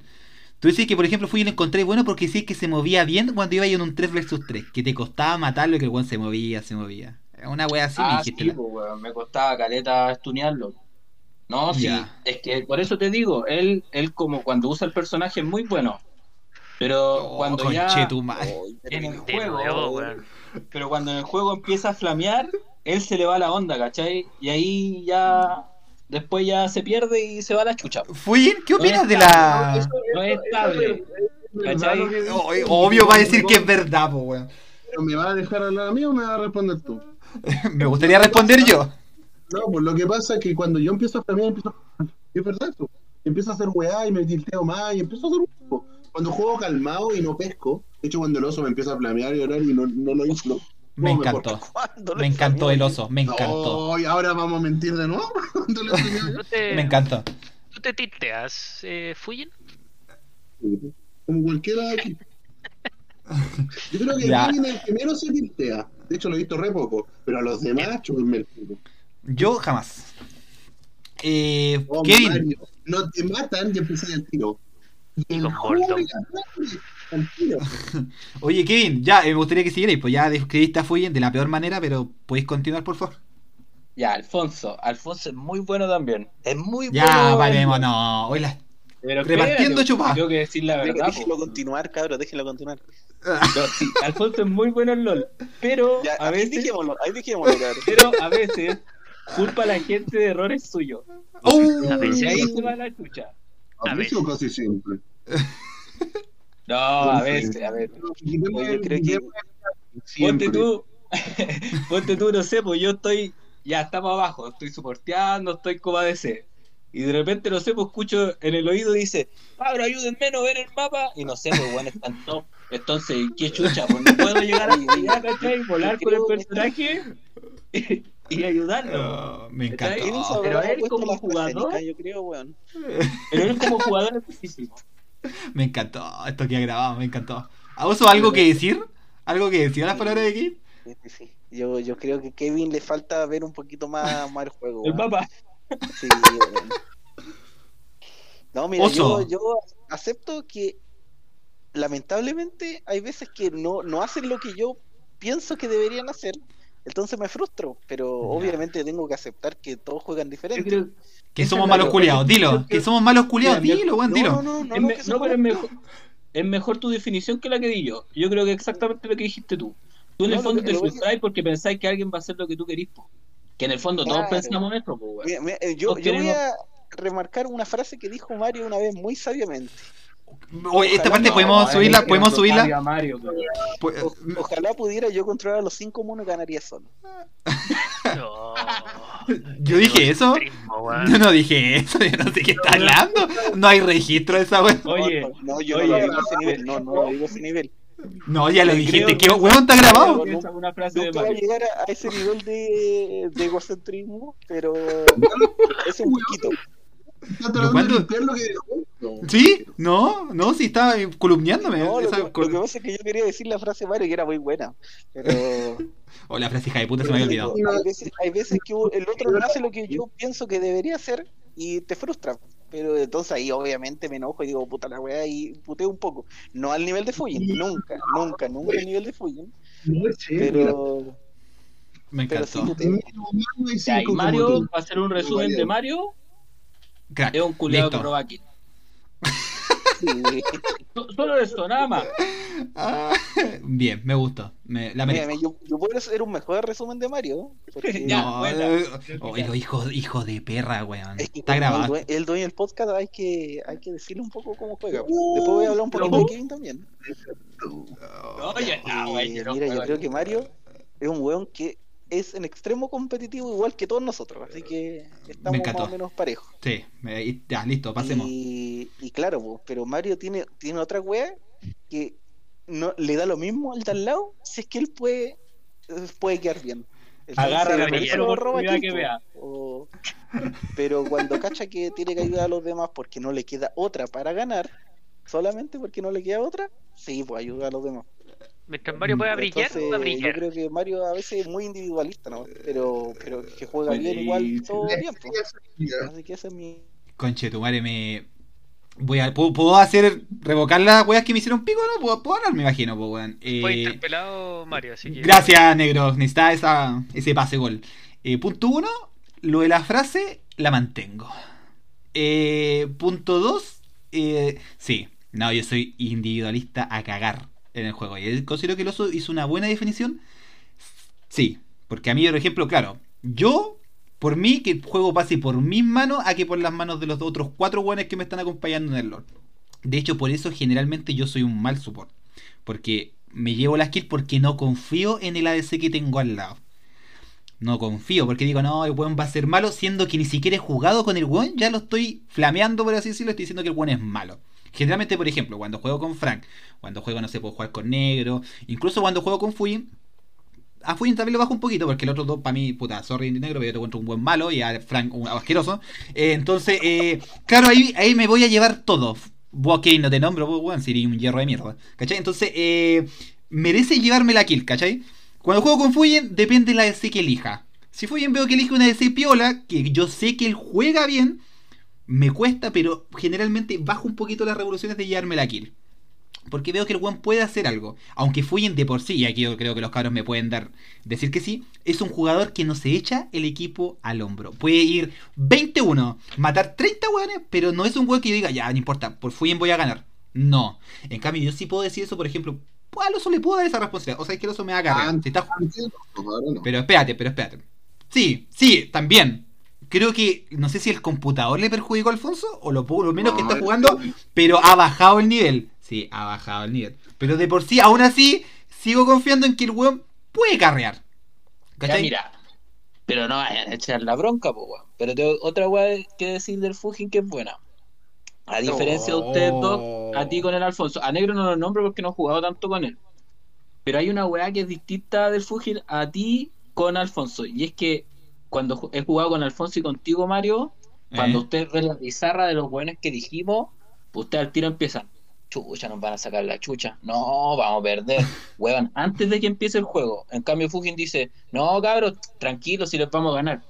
Tú dices que, por ejemplo, Fujin lo encontré bueno porque decís que se movía bien cuando iba en un 3 versus 3, que te costaba matarlo y que el buen se movía, se movía. Una wea así me ah, dijiste. sí, la- pues. Me costaba caleta estunearlo. No, sí. Es que por eso te digo, él, él como cuando usa el personaje es muy bueno. Pero Oh, cuando ya. Ay, en el juego, nuevo, pero cuando en el juego empieza a flamear, él se le va la onda, ¿cachai? Y ahí ya después ya se pierde y se va a la chucha. Fujin, ¿qué opinas de la...? No es estable. ¿Cachai? Oh, Obvio va a decir que es verdad, pues weón. ¿Pero ¿Me vas a dejar hablar a mí o me vas a responder tú? Me gustaría responder yo. No, pues lo que pasa es que cuando yo empiezo a flamear, empiezo a... Es verdad eso. Empiezo a hacer weá y me tilteo más y empiezo a hacer un Cuando juego calmado y no pesco, de hecho cuando el oso me empieza a flamear y orar y no, no lo hizo. Me no, encantó. ¿cuándo Me encantó el oso, me encantó. Oh, y ahora vamos a mentir de nuevo. ¿Cuándo le flameó yo? ¿Tú te, Me encantó. ¿Tú te tilteas, eh, Fujin? Como cualquiera de aquí. Yo creo que Ya. El que menos se tiltea. De hecho, lo he visto re poco. Pero a los demás, chúpenme el culo. Yo jamás. Eh, Oh, Kevin, Mario, no te matan y empiezan el tiro. Y el oye Kevin, ya eh, me gustaría que siguierais, pues ya describiste a Fuyen de la peor manera, pero podéis continuar por favor. Ya, Alfonso. Alfonso es muy bueno también. Es muy Ya, bueno. paremos, no. Hoy la- Pero Repartiendo espérate, chupa. Tengo que decir la verdad. Déjenlo continuar, cabros, déjenlo continuar. No, sí, Alfonso es muy bueno en LOL. Pero Ya, a ahí veces, dejémoslo, ahí dejémoslo, cabros. pero a veces culpa a la gente de errores suyos. ¡Oh! Y ahí se va la chucha. A sí o casi siempre. No, a veces, a ver. Oye, creo que Ponte tú, ponte tú, no sé, pues yo estoy, ya estamos abajo, estoy soporteando, estoy como ADC. Y de repente, no sé, pues escucho en el oído dice, Pablo, ayúdenme a no ver el mapa. Y no sé, pues bueno, están top. Entonces, ¿qué chucha? Pues no puedo llegar a llegar, ¿cachai? Volar con el personaje y, ayudarlo. Oh, me se pero él como jugador- escénica, yo creo, weón. Pero él como jugador es difícil. Me encantó. Esto que ha grabado, me encantó. ¿Uso algo que decir? ¿Algo que decir a las palabras de Kevin? Sí, sí, sí. Yo, yo creo que Kevin le falta ver un poquito más, más el juego. El mapa. Sí. No, mira, yo, yo acepto que lamentablemente hay veces que no, no hacen lo que yo pienso que deberían hacer. Entonces me frustro, pero obviamente tengo que aceptar que todos juegan diferente. creo, Que somos malos culiados, dilo. Que somos malos culiados, dilo, weón, no, dilo. no, no, no, es no, no, pero es mejor, es mejor tu definición que la que di yo. Yo creo que exactamente lo que dijiste tú. Tú en No, el fondo te frustráis porque pensáis que alguien va a hacer lo que tú querís. po. Que en el fondo todos pensamos eso, po, weón. Mira, mira, eh, yo, voy a remarcar una frase que dijo Mario una vez muy sabiamente. Oye, esta parte no, podemos subirla, podemos no subirla. Mario. Pu- O- ojalá pudiera yo controlar a los cinco monos y ganaría solo. No. Yo dije eso. Weón. Yo no dije eso, yo no sé qué está hablando. No hay registro de esa weón. Oye, no, no, yo oye, no lo digo ese nivel, no, no lo digo ese nivel. No, ya lo dijiste, que weón está grabado. es una frase de va a Mario. llegar a, a ese nivel de, de egocentrismo, pero es un poquito. Está tratando de lo que dejó. ¿Sí? No, no, sí estaba columniándome. No, lo, esa que, lo que pasa es que yo quería decir la frase Mario que era muy buena, pero Oh, la frase hija de puta se me había olvidado. hay veces, hay veces que el otro no hace lo que yo pienso que debería hacer y te frustra. Pero entonces ahí obviamente me enojo y digo, puta la weá, y puteo un poco. No al nivel de Fujin, nunca, nunca, nunca al nivel de Fujin. No Pero, Me pero sí encantó. puteo. Ya, y Mario, para hacer un resumen de Mario, Crack. es un culiado que roba aquí. Solo eso, nada más. Ah, bien, me gustó. Me, la Mira, yo, yo puedo hacer un mejor resumen de Mario. Porque Ya, No, eh, oh, los hijos, hijos de perra, weón. es que Está grabado. El, due- el dueño del podcast hay que, hay que decirle un poco cómo juega. Uh, Después voy a hablar un poquito de Kevin también. No, ya está, Y, güey, yo no mira, yo creo que Mario es un weón que es en extremo competitivo igual que todos nosotros. Así que estamos más o menos parejos. Sí, me- ya, listo, pasemos. Y, y claro, pero Mario tiene, tiene otra wea que no le da lo mismo al de al lado si es que él puede, eh, puede quedar bien. Agarra la primera que vea. O- Pero cuando cacha que tiene que ayudar a los demás porque no le queda otra para ganar, solamente porque no le queda otra, sí, pues ayuda a los demás. Mientras Mario pueda brillar, Entonces, va a yo brillar. creo que Mario a veces es muy individualista, ¿no? Pero, pero que juega bien igual todo el tiempo. Así que ese es mi... Conche, tu madre me. Voy a, ¿puedo, puedo hacer. revocar las weas que me hicieron pico? ¿No? ¿Puedo, puedo hablar? Me imagino, pues, weón. Eh, Fue interpelado Mario, así que. gracias, negro. Necesitaba esa, ese pase gol. Eh, punto uno, lo de la frase la mantengo. Eh, punto dos, eh, sí. No, yo soy individualista a cagar en el juego. Y considero que el oso hizo una buena definición. Sí, porque a mí, por ejemplo, claro, yo, por mí, que el juego pase por mis manos a que por las manos de los otros cuatro buenos que me están acompañando en el lore. De hecho, por eso generalmente yo soy un mal support. Porque me llevo las kills porque no confío en el ADC que tengo al lado. No confío, porque digo, no, el weón va a ser malo, siendo que ni siquiera he jugado con el weón, ya lo estoy flameando, por así decirlo, estoy diciendo que el weón es malo. Generalmente, por ejemplo, cuando juego con Frank, cuando juego, no sé, puedo jugar con Negro, incluso cuando juego con Fujin, a Fujin también lo bajo un poquito, porque el otro dos, para mí, puta, sorry, negro, pero yo te encuentro un buen malo y a Frank un asqueroso. Eh, entonces, eh, claro, ahí, ahí me voy a llevar todo. Vos, no te nombro, vos, weón, sería un hierro de mierda. ¿Cachai? Entonces, eh, merece llevarme la kill, ¿cachai? Cuando juego con Fuyen, depende de la DC que elija. Si Fuyen veo que elige una DC piola, que yo sé que él juega bien, me cuesta, pero generalmente bajo un poquito las revoluciones de llevarme la kill. Porque veo que el one puede hacer algo. Aunque Fuyen de por sí, y aquí yo creo que los cabros me pueden dar decir que sí, es un jugador que no se echa el equipo al hombro. Puede ir 21, matar 30 weones, pero no es un weón que yo diga, ya, no importa, por Fuyen voy a ganar. No. En cambio, yo sí puedo decir eso, por ejemplo, pues al oso le puedo dar esa responsabilidad. O sea, es que el oso me va a. Si está pero espérate, pero espérate. Sí, sí, también. Creo que, no sé si el computador le perjudicó a Alfonso o lo, lo menos que está jugando, pero ha bajado el nivel. Sí, ha bajado el nivel. Pero de por sí, aún así, sigo confiando en que el weón puede carrear. Ya, ¿Cachai? mira. Pero no vayan a echar la bronca, po, weón. Pero tengo otra weá que decir del Fujin que es buena. A diferencia de ustedes dos, a ti con el Alfonso. A Negro no lo nombro porque no he jugado tanto con él. Pero hay una weá que es distinta del Fujin a ti con Alfonso. Y es que cuando he jugado con Alfonso y contigo, Mario, cuando Eh. usted ve la pizarra de los buenos que dijimos, usted al tiro empieza. Chucha, nos van a sacar la chucha. No, vamos a perder. Weón, antes de que empiece el juego. En cambio, Fujin dice: No, cabros, tranquilos, si les vamos a ganar.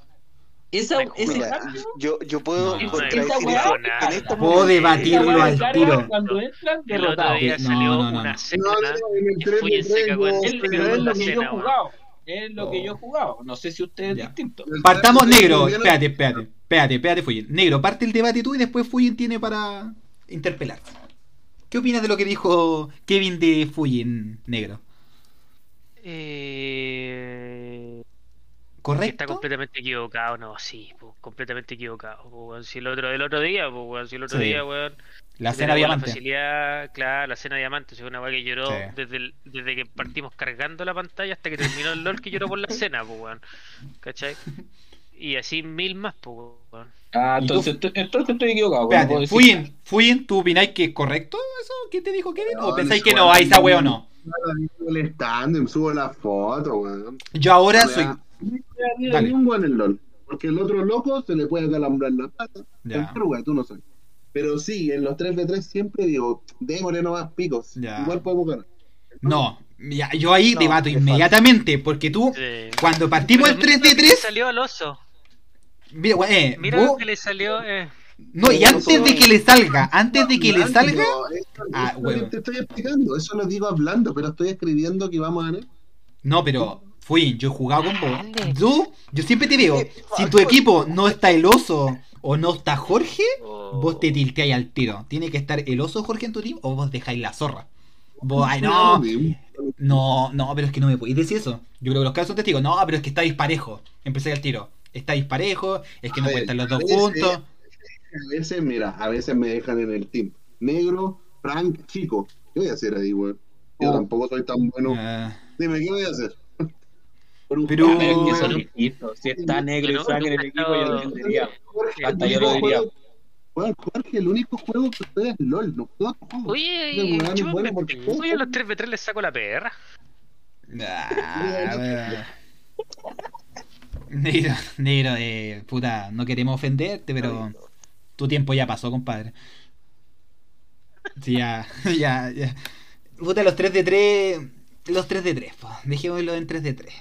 Esa, ese Mira, yo, yo puedo No. Esa weá- En este Puedo momento- debatirlo al tiro. Cuando entran, El otro derrotados. día No, salió no, no, una no. cena. No, no, en el que 3 fui de en seca 3 con no, el- pero es lo que yo he jugado. No. yo he jugado. No sé si usted es Ya. distinto. Partamos 3 de 3 negro. Espérate, espérate. Espérate, espérate, Fuyen. Negro, parte el debate tú y después Fuyen tiene para interpelar. ¿Qué opinas de lo que dijo Kevin de Fuyen, negro? Eh, ¿Correcto? está completamente equivocado, no, sí, po, completamente equivocado. po. Si el otro, el otro día, po, si el otro Sí. día, weón, La cena diamante. La facilidad, claro, la cena diamante, es una weá que lloró Sí. desde, el- desde que partimos cargando la pantalla hasta que terminó el LOL que lloró por la cena, pues weón. ¿Cachai? Y así mil más, pues weón. Ah, entonces, estoy- entonces estoy equivocado. ¿cómo puedo Espérate, decir? Fuyen, Fuyen, ¿tú opináis que es correcto eso que te dijo Kevin? ¿O No, pensáis que no, weón, a esa wea o no? El stand, subo la foto, weón. Yo ahora O soy. sea, Dale. un weón en el LOL. Porque el otro loco se le puede calambrar la pata. Ya. Cualquier weón, tú no sabes. Pero sí, en los 3v3 siempre digo, démosle nomás picos. Ya. Igual podemos ganar. No, ya, yo ahí No, debato inmediatamente, porque tú, Sí. cuando partimos el Pero mira lo que le 3D3, salió al oso. mira, eh, Mira vos- lo que le salió. Eh. No, y antes de que le salga, antes de que le salga. eso- Ah, eso. Te estoy explicando, eso lo digo hablando, pero estoy escribiendo que vamos a ganar. No, pero fui, yo he jugado con vos. Dale. Yo, siempre te veo. Si tu equipo no está el oso o no está Jorge, Oh. vos te tilteáis al tiro. Tiene que estar el oso Jorge en tu team o vos dejáis la zorra. Vos, ay, no, no, no, pero es que no me podéis decir eso. Yo creo que los casos son testigos. No, pero es que está disparejo. Empecé al tiro. Está disparejo, es que A no ver, cuentan los dos juntos. A veces, mira, a veces me dejan en el team. Negro, Frank, chico. ¿Qué voy a hacer ahí, weón? Yo Oh. tampoco soy tan bueno. Ah, Dime, ¿qué voy a hacer? Por un Pero- pero es que son. Si está negro y Frank en el equipo, yo lo entendería. Hasta el yo lo único diría. Jorge, el único juego que juega es LOL, no juego. Oye, yo bueno porque yo a los 3v3 les saco la perra. Negro, negro, eh, puta, no queremos ofenderte, pero tu tiempo ya pasó, compadre. Sí, ya, ya, ya. Puta, los 3 de 3, los 3 de 3, po. dejémoslo en 3 de 3.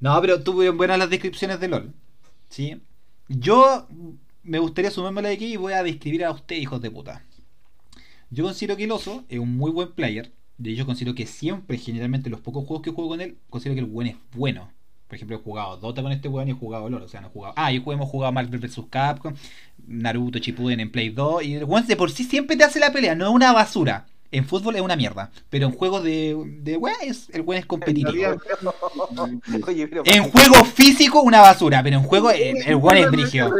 No, pero tuvieron buenas las descripciones de LOL. ¿Sí? Yo me gustaría sumármela de aquí y voy a describir a usted, hijos de puta. Yo considero que el oso es un muy buen player. De hecho, considero que siempre, generalmente, los pocos juegos que juego con él, considero que el buen es bueno. Por ejemplo, he jugado Dota con este weón y he jugado LOL. O sea, no he jugado. Ah, y hemos jugado Marvel vs. Capcom, Naruto, Shippuden en Play 2. Y el weón de por sí siempre te hace la pelea, no es una basura. En fútbol es una mierda. Pero en juegos de, de weón, es, el weón es competitivo. Oye, pero En juego físico, una basura. Pero en juego, el, el weón es brigio.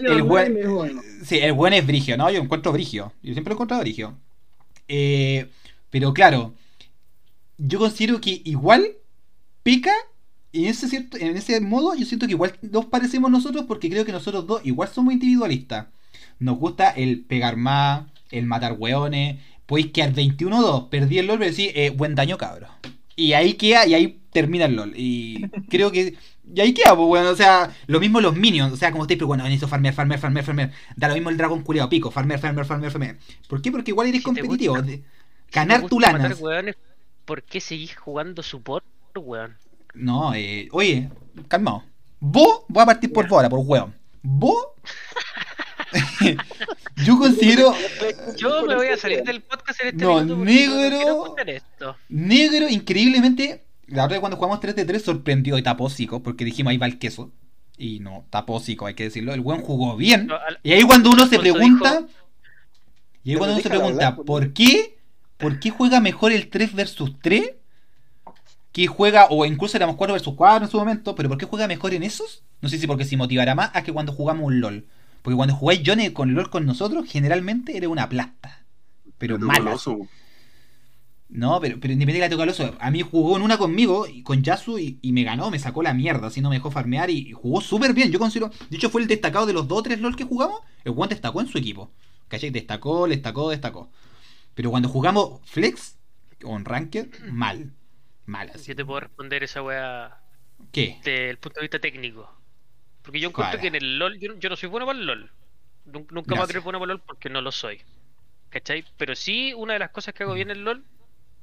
El bueno. Sí, el buen es brigio, ¿no? Yo encuentro brigio. Yo siempre lo he encontrado brigio. Eh, pero claro, yo considero que igual pica. Y en ese, cierto, en ese modo, yo siento que igual nos parecemos nosotros porque creo que nosotros dos igual somos individualistas. Nos gusta el pegar más, el matar hueones. Podéis quedar 21-2, perdí el LOL, pero decís, eh, buen daño, cabro. Y ahí queda, y ahí termina el LOL. Y creo que. Y ahí queda, pues, bueno, o sea, lo mismo los minions, o sea, como estáis, pero bueno, necesito farmear, farmear, farmear, farmear. Da lo mismo el dragón culiado, pico, farmear, farmear, farmear, farmear. ¿Por qué? Porque igual eres Si competitivo. gusta- de- ganar Si tu matar hueones, ¿Por qué seguís jugando support, weón? No, eh, oye, calmado. Vos, voy a partir por vos ahora, por hueón. Vos. yo considero Yo me voy a salir del podcast en este No, negro. no esto. negro, increíblemente. La vez cuando jugamos 3 de 3 sorprendió y tapó hocico, porque dijimos ahí va el queso. Y no, tapó hocico, hay que decirlo. El buen jugó bien. No, al- Y ahí cuando uno se pregunta. dijo- Y ahí cuando uno se pregunta, hablar, por ¿por qué? ¿Por qué juega mejor el 3 versus 3? Que juega, o incluso éramos 4 versus 4 en su momento, pero ¿por qué juega mejor en esos? No sé si porque se motivará más a que cuando jugamos un LOL. Porque cuando jugáis Johnny con LOL con nosotros, generalmente eres una plasta. Pero mala. No, pero, pero independiente de la toca a mí jugó en una conmigo, y con Yasu, y, y me ganó, me sacó la mierda, así no me dejó farmear y, y jugó súper bien. Yo considero, de hecho fue el destacado de los 2 o 3 LOL que jugamos, el one destacó en su equipo. ¿Cachai? Destacó, destacó, destacó. Pero cuando jugamos Flex, con Ranked, mal. Mal así. Yo te puedo responder esa weá ¿Qué? desde el punto de vista técnico. Porque yo encuentro que en el LOL, yo, yo no soy bueno para el LOL. Nun- Nunca voy a creer bueno para el LOL porque no lo soy. ¿Cachai? Pero sí, una de las cosas que hago bien en el LOL,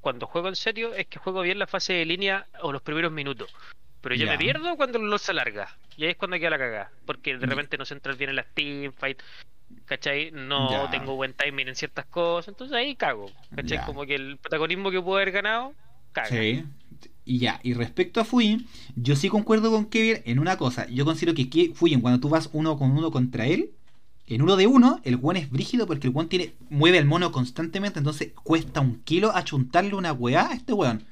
cuando juego en serio, es que juego bien la fase de línea o los primeros minutos. Pero yo me pierdo cuando el LOL se alarga. Y ahí es cuando queda la cagada. Porque de Ya. repente no se entra bien en las teamfights. ¿Cachai? No tengo buen timing en ciertas cosas. Entonces ahí cago. ¿Cachai? Como que el protagonismo que puedo haber ganado, caga. Sí. Y ya, y respecto a Fuyin, yo sí concuerdo con Kevin en una cosa. Yo considero que Fuyin, cuando tú vas uno con uno contra él, en uno de uno, el one es brígido porque el tiene, mueve al mono constantemente, entonces cuesta un kilo achuntarle una weá a este weón.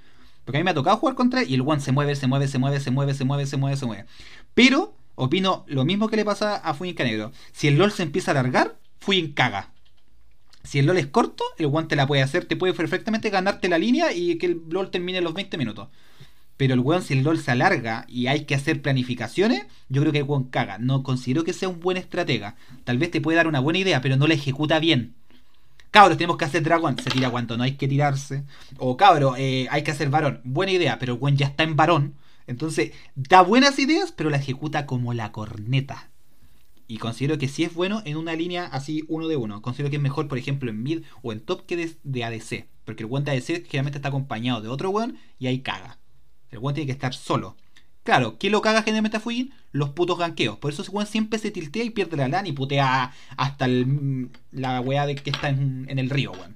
Porque a mí me ha tocado jugar contra él y el one se mueve, se mueve, se mueve, se mueve, se mueve, se mueve, se mueve. Pero, opino lo mismo que le pasa a Fuyin Canegro. Si el LOL se empieza a alargar, Fuyin caga. Si el LOL es corto, el one te la puede hacer, te puede perfectamente ganarte la línea y que el LOL termine los 20 minutos. Pero el weón, si el LOL se alarga y hay que hacer planificaciones, yo creo que el weón caga. No considero que sea un buen estratega. Tal vez te puede dar una buena idea, pero no la ejecuta bien. Cabros, tenemos que hacer dragón. Se tira cuando no hay que tirarse. O cabro, eh, hay que hacer varón. Buena idea, pero el weón ya está en varón. Entonces, da buenas ideas, pero la ejecuta como la corneta. Y considero que sí es bueno en una línea así uno de uno. Considero que es mejor, por ejemplo, en mid o en top que de, de ADC. Porque el de ADC generalmente está acompañado de otro weón y ahí caga. El weón tiene que estar solo. Claro, ¿qué lo caga generalmente a Fujin? Los putos ganqueos. Por eso ese weón siempre se tiltea y pierde la lana y putea hasta el, la weá de que está en, en el río, weón.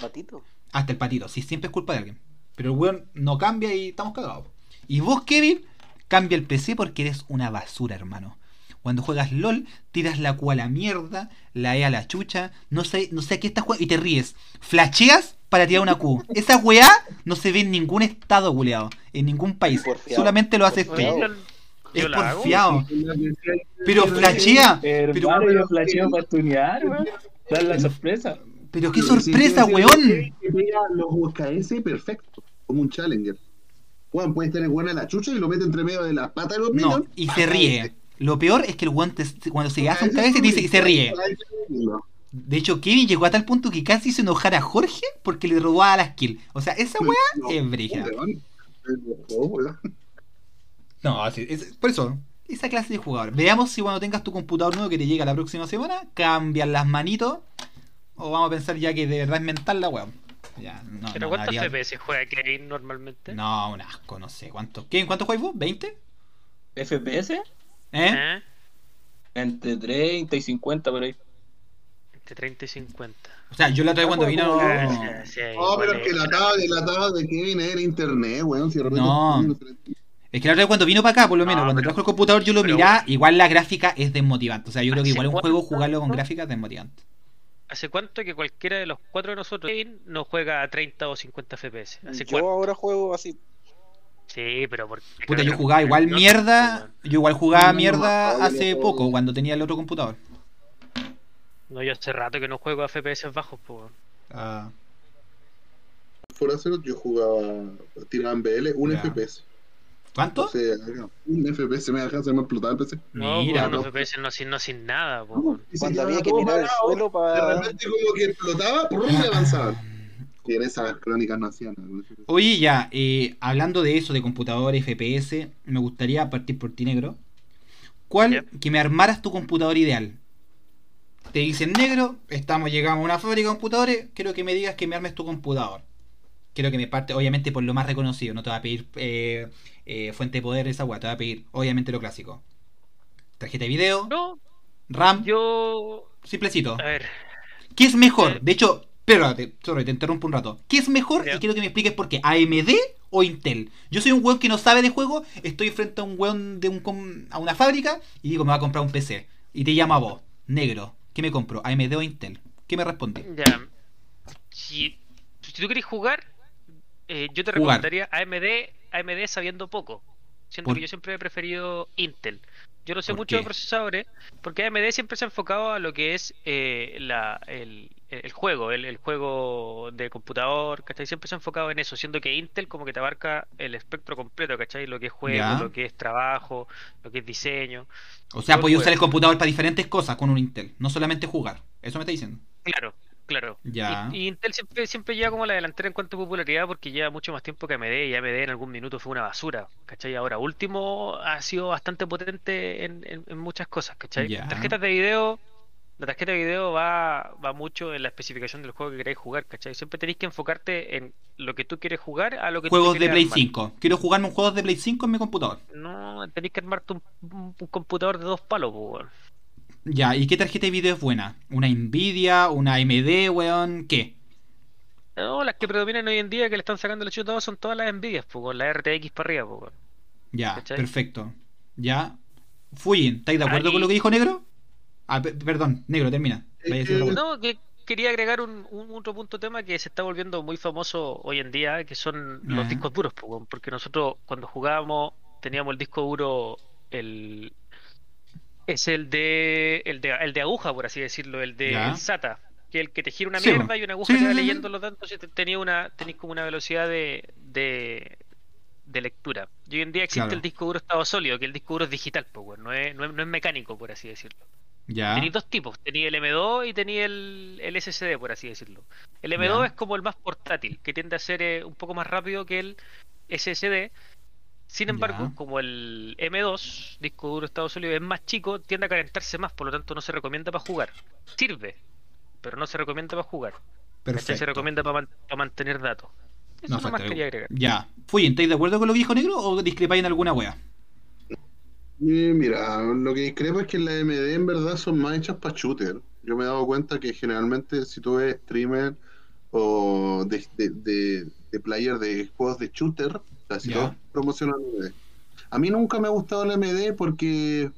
Patito. Hasta el patito. Sí, siempre es culpa de alguien. Pero el weón no cambia y estamos cagados. Y vos, Kevin, cambia el PC porque eres una basura, hermano. Cuando juegas LOL, tiras la Q a la mierda, la E a la chucha, no sé, no sé a qué estás jugando y te ríes. Flasheas para tirar una Q. Esa weá no se ve en ningún estado, culeado. En ningún país. Solamente lo haces tú. Es porfiado. Pero flashea. Pero, yo flasheo para tunear, weón. Dar la sorpresa. pero qué sorpresa, weón. Los UKS perfecto, como un challenger. Juan puede tener buena la chucha y lo mete entre medio de las patas de los No, y se ríe. Lo peor es que el weón te- cuando se hace un cabeza dice y se ríe. De hecho, Kevin llegó a tal punto que casi hizo enojar a Jorge porque le robaba las kills. O sea, esa weá No, es brígida. No, es, por eso, esa clase de jugador. Veamos si cuando tengas tu computador nuevo que te llega la próxima semana, cambian las manitos. O vamos a pensar ya que de verdad es mental la weá. Ya, no, ¿Pero no, cuántos nadie- FPS juega Kevin normalmente? No, un asco, no sé. ¿Cuánto? ¿Qué, ¿Cuánto juegas vos? ¿20? FPS, ¿Eh? ¿Eh? entre 30 y 50 por ahí. Entre 30 y 50. O sea, yo la otra vez cuando vino. Ah, sí, sí, No, pero es que la de la atado de Kevin era internet, weón. Si de repente- No. Es que la otra vez cuando vino para acá, por lo menos, No, cuando pero- trajo el computador, yo lo miraba. Igual la gráfica es desmotivante. O sea, yo creo que ¿Hace igual un juego jugarlo con gráfica es desmotivante. ¿Hace cuánto que cualquiera de los cuatro de nosotros no juega a 30 o 50 FPS? ¿Hace Yo cuánto? ahora juego así. Sí, pero porque... Puta, yo jugaba igual No, mierda. Yo igual jugaba mierda no, hace no. poco, cuando tenía el otro computador. No, yo hace rato que no juego a FPS bajos, pues. Ah, Fuera cero, yo jugaba, tiraba en BL, un Ya. FPS. ¿Cuánto? O sea, un FPS me deja, se me explotaba el PC. No, Mira, no. un FPS no sin, no sin nada, po. Cuando había que mirar el suelo De para. repente como que explotaba, ¡prum! y avanzaba. Crónicas no hacían nada. Oye, ya, eh, hablando de eso, de computador, FPS, me gustaría partir por ti, negro. ¿Cuál? Yep. Que me armaras tu computador ideal. Te dicen, negro, estamos, llegamos a una fábrica de computadores, quiero que me digas que me armes tu computador. Quiero que me parte, obviamente, por lo más reconocido. No te va a pedir eh, eh, fuente de poder, esa weá. Te va a pedir, obviamente, lo clásico. Tarjeta de video, No, RAM, yo... simplecito. A ver, ¿Qué es mejor? Eh. De hecho, espérate, sorry, te interrumpo un rato. ¿Qué es mejor? Y quiero que me expliques por qué. ¿AMD o Intel? Yo soy un weón que no sabe de juego, estoy frente a un weón de un com- a una fábrica y digo, me va a comprar un PC. Y te llama a vos, negro. ¿Qué me compro? ¿AMD o Intel? ¿Qué me respondí? ya. Si, si tú querés jugar, eh, yo te Jugar. recomendaría AMD, AMD sabiendo poco. Siento Por- que yo siempre he preferido Intel. Yo no sé ¿Por mucho qué? de procesadores, porque AMD siempre se ha enfocado a lo que es eh, la, el, el juego, el, el juego de computador, ¿cachai? Siempre se ha enfocado en eso, siendo que Intel como que te abarca el espectro completo, ¿cachai? Lo que es juego, Ya. lo que es trabajo, lo que es diseño. O sea, podía usar juego. el computador para diferentes cosas con un Intel, no solamente jugar. Eso me está diciendo. Claro, claro. Ya. Y, y Intel siempre, siempre lleva como la delantera en cuanto a popularidad porque lleva mucho más tiempo que AMD y AMD en algún minuto fue una basura, ¿cachai? Ahora último ha sido bastante potente en, en- en muchas cosas, ¿cachai? Ya. Tarjetas de video, la tarjeta de video va, va mucho en la especificación del juego que queráis jugar, ¿cachai? Siempre tenéis que enfocarte en lo que tú quieres jugar a lo que tú Juegos de Play armar. 5. Quiero jugarme un juego de Play 5 en mi computador. No, tenéis que armarte un, computador de dos palos, weón. Ya, ¿y qué tarjeta de video es buena? ¿Una Nvidia? ¿Una AMD, weón? ¿Qué? No, las que predominan hoy en día que le están sacando el chutado son todas las Nvidias, pues, con la RTX para arriba, pues, weón. Ya, ¿Cachai? perfecto. Ya. Fuyin, ¿estáis de acuerdo Ahí- con lo que dijo Negro? Ah, pe- perdón, Negro, termina. Vaya. No, que quería agregar un, un otro punto tema que se está volviendo muy famoso hoy en día, que son los Ajá. discos duros, weón, porque nosotros cuando jugábamos teníamos el disco duro, el es el de el de, el de aguja, por así decirlo, el de el SATA, que es el que te gira una Sí, mierda y una aguja Sí, te va sí, sí, sí. leyendo los datos y te- tenía una tenéis como una velocidad de, de de lectura. Y hoy en día existe Claro. el disco duro estado sólido, que el disco duro es digital, po, weón, no, es, no, es, no es mecánico, por así decirlo. Ya. Tenéis dos tipos, tenía el M2 y tenía el, el SSD, por así decirlo. El M2 Ya. es como el más portátil, que tiende a ser eh, un poco más rápido que el SSD. Sin embargo, Ya. como el M2, disco duro Estados Unidos, es más chico, tiende a calentarse más, por lo tanto no se recomienda para jugar. Sirve, pero no se recomienda para jugar. Perfecto. Se recomienda para mantener datos. Eso No, nomás quería agregar. Ya. Fuyen, ¿estáis de acuerdo con lo que dijo Negro o discrepáis en alguna wea? Y mira, lo que discrepo es que las AMD en verdad son más hechas para shooter. Yo me he dado cuenta que generalmente si tú ves streamer o de, de, de- de player de juegos de shooter, o sea, si todos promocionan AMD. A mí nunca me ha gustado la AMD porque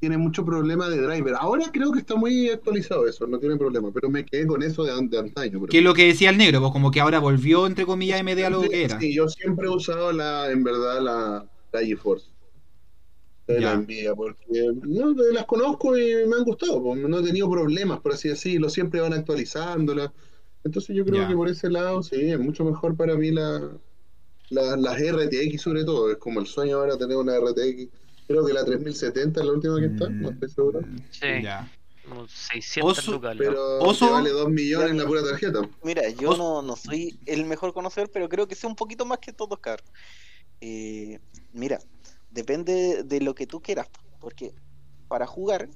tiene mucho problema de driver. Ahora creo que está muy actualizado eso, no tiene problema, pero me quedé con eso de, an- de antaño. Que es lo que decía el negro, pues como que ahora volvió, entre comillas, MD a lo que era. Sí, yo siempre he usado la, en verdad, la, la GeForce. De la Nvidia, porque no, las conozco y me han gustado, pues, no he tenido problemas, por así decirlo, siempre van actualizándolas. Entonces yo creo Ya. que por ese lado, sí, es mucho mejor para mí la, la- las RTX sobre todo, es como el sueño ahora tener una RTX. Creo que la 3070 es la última que está, no estoy seguro. Sí, Ya. como 600 Oso, lucas. loco. Pero Oso- vale 2 millones en la pura tarjeta. Mira, yo no, no soy el mejor conocedor, pero creo que sé un poquito más que todos, cabrón. Eh, mira, depende de lo que tú quieras, porque para jugar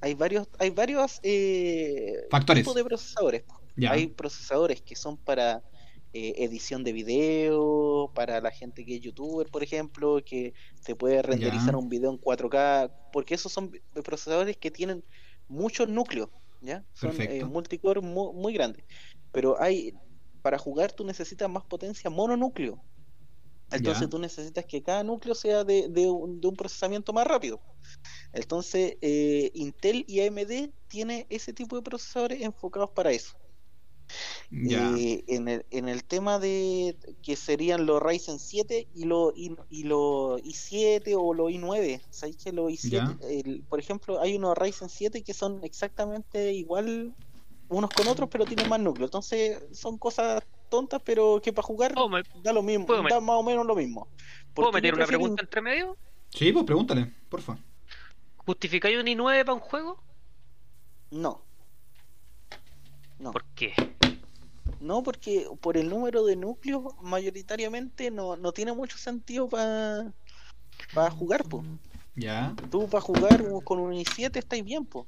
hay varios, hay varios eh, Factores. tipos de procesadores. Ya. Hay procesadores que son para eh, edición de video, para la gente que es youtuber, por ejemplo, que se puede renderizar Ya. un video en 4K, porque esos son procesadores que tienen muchos núcleos, ¿ya? Son eh, Perfecto. multicore mu- muy, grandes. Pero hay, para jugar tú necesitas más potencia mononúcleo. Entonces tú necesitas que cada núcleo sea de, de un, de un procesamiento más rápido. Entonces, eh, Intel y AMD tiene ese tipo de procesadores enfocados para eso. Ya. Eh, en, el, en el tema de que serían los Ryzen 7 y los y, y los i7 o los i9, ¿sabéis que los i7, Ya. el- por ejemplo, hay unos Ryzen 7 que son exactamente igual unos con otros, pero tienen más núcleo. Entonces, son cosas tontas, pero que para jugar ¿Puedo, me- da lo mismo, ¿Puedo met- da más o menos lo mismo. puedo meter una pregunta entre medio? Sí, pues pregúntale, porfa. ¿Justificáis un i9 para un juego? No. No. ¿Por qué? No, porque por el número de núcleos, mayoritariamente no, no tiene mucho sentido para jugar, po. Ya. Tú para jugar con un i7 estáis bien, po.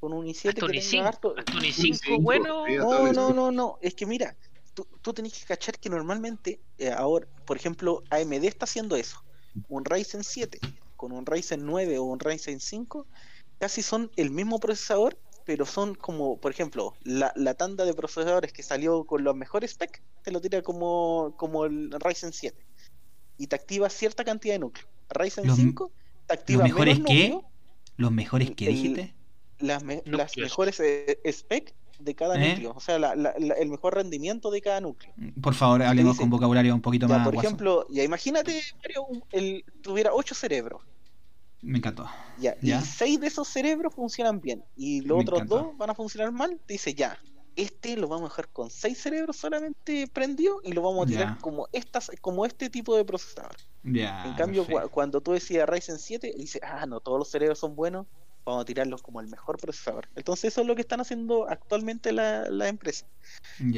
Con un i7 Hasta un que i5. tenga harto... Un i5 cinco, bueno. No, no, no, no. Es que mira, tú, tú tenés que cachar que normalmente, eh, ahora, por ejemplo, AMD está haciendo eso. Un Ryzen 7 con un Ryzen 9 o un Ryzen 5 casi son el mismo procesador, pero son como, por ejemplo, la, la tanda de procesadores que salió con los mejores specs, te lo tira como, como el Ryzen 7. Y te activa cierta cantidad de núcleos. Ryzen Los- 5 te activa ¿Los mejores menos qué? núcleos, ¿Los mejores qué El- dijiste? las, me- las mejores eh, specs de cada ¿Eh? núcleo, o sea, la- la- la- el mejor rendimiento de cada núcleo. Por favor, hablemos con vocabulario un poquito Ya, más por guaso. ejemplo, ya imagínate, Mario, el, tuviera ocho cerebros, Me encantó. ya, Ya. y seis de esos cerebros funcionan bien, y los Me otros dos van a funcionar mal, te dice ya, este lo vamos a dejar con seis cerebros solamente prendido y lo vamos a tirar como estas, como este tipo de procesador. Ya. en cambio, cuando tú decías Ryzen 7, dice, ah, no, todos los cerebros son buenos, vamos a tirarlos como el mejor procesador. Entonces eso es lo que están haciendo actualmente la, la empresa.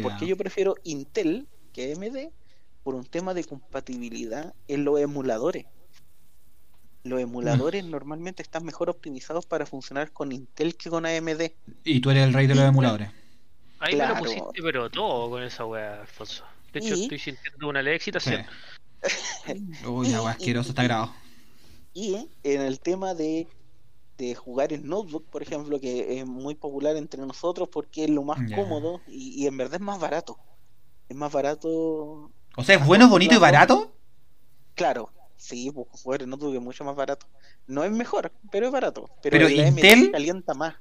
Porque yo prefiero Intel que AMD por un tema de compatibilidad en los emuladores. Los emuladores normalmente están mejor optimizados para funcionar con Intel que con AMD. Y tú eres el rey de los emuladores. Ahí me lo pusiste, pero todo con esa wea, Alfonso. De hecho, Y- estoy sintiendo una leve Sí. excitación. Uy, la wea asquerosa está grabado. Y en el tema de, de jugar en notebook, por ejemplo, que es muy popular entre nosotros porque es lo más cómodo y, y en verdad es más barato. Es más barato, O sea, es bueno, bonito y barato. claro. Sí, pues jugar en notebook es mucho más barato. No es mejor, pero es barato. Pero, Pero el AMD Intel- se calienta más.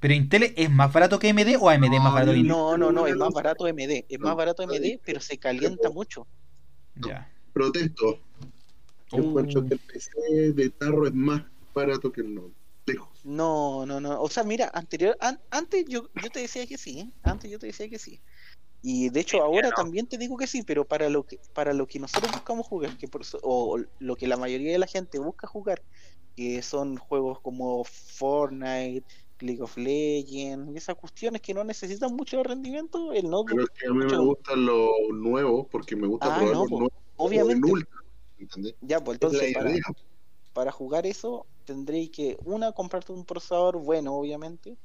Pero Intel es más barato que AMD o AMD es más barato que Intel. No, no, no, es más barato MD. Es más barato está MD, bien. pero se calienta mucho. Ya. Protesto. Yo Uh. encuentro que el PC de tarro es más barato que el no. No, no, no. O sea, mira, anterior, an- antes yo, yo te decía que sí, ¿eh? Antes yo te decía que sí. Y de hecho ahora no. también te digo que sí, pero para lo que para lo que nosotros buscamos jugar, que por eso- o lo que la mayoría de la gente busca jugar, que son juegos como Fortnite, League of Legends, y esas cuestiones que no necesitan mucho rendimiento, el Pero es que a mí me gustan los nuevos porque me gusta Ah, probar no, los po. nuevos obviamente, en ultra. ¿entendés? ya, pues Es la entonces para. Para jugar eso tendréis que, una, comprarte un procesador bueno, obviamente,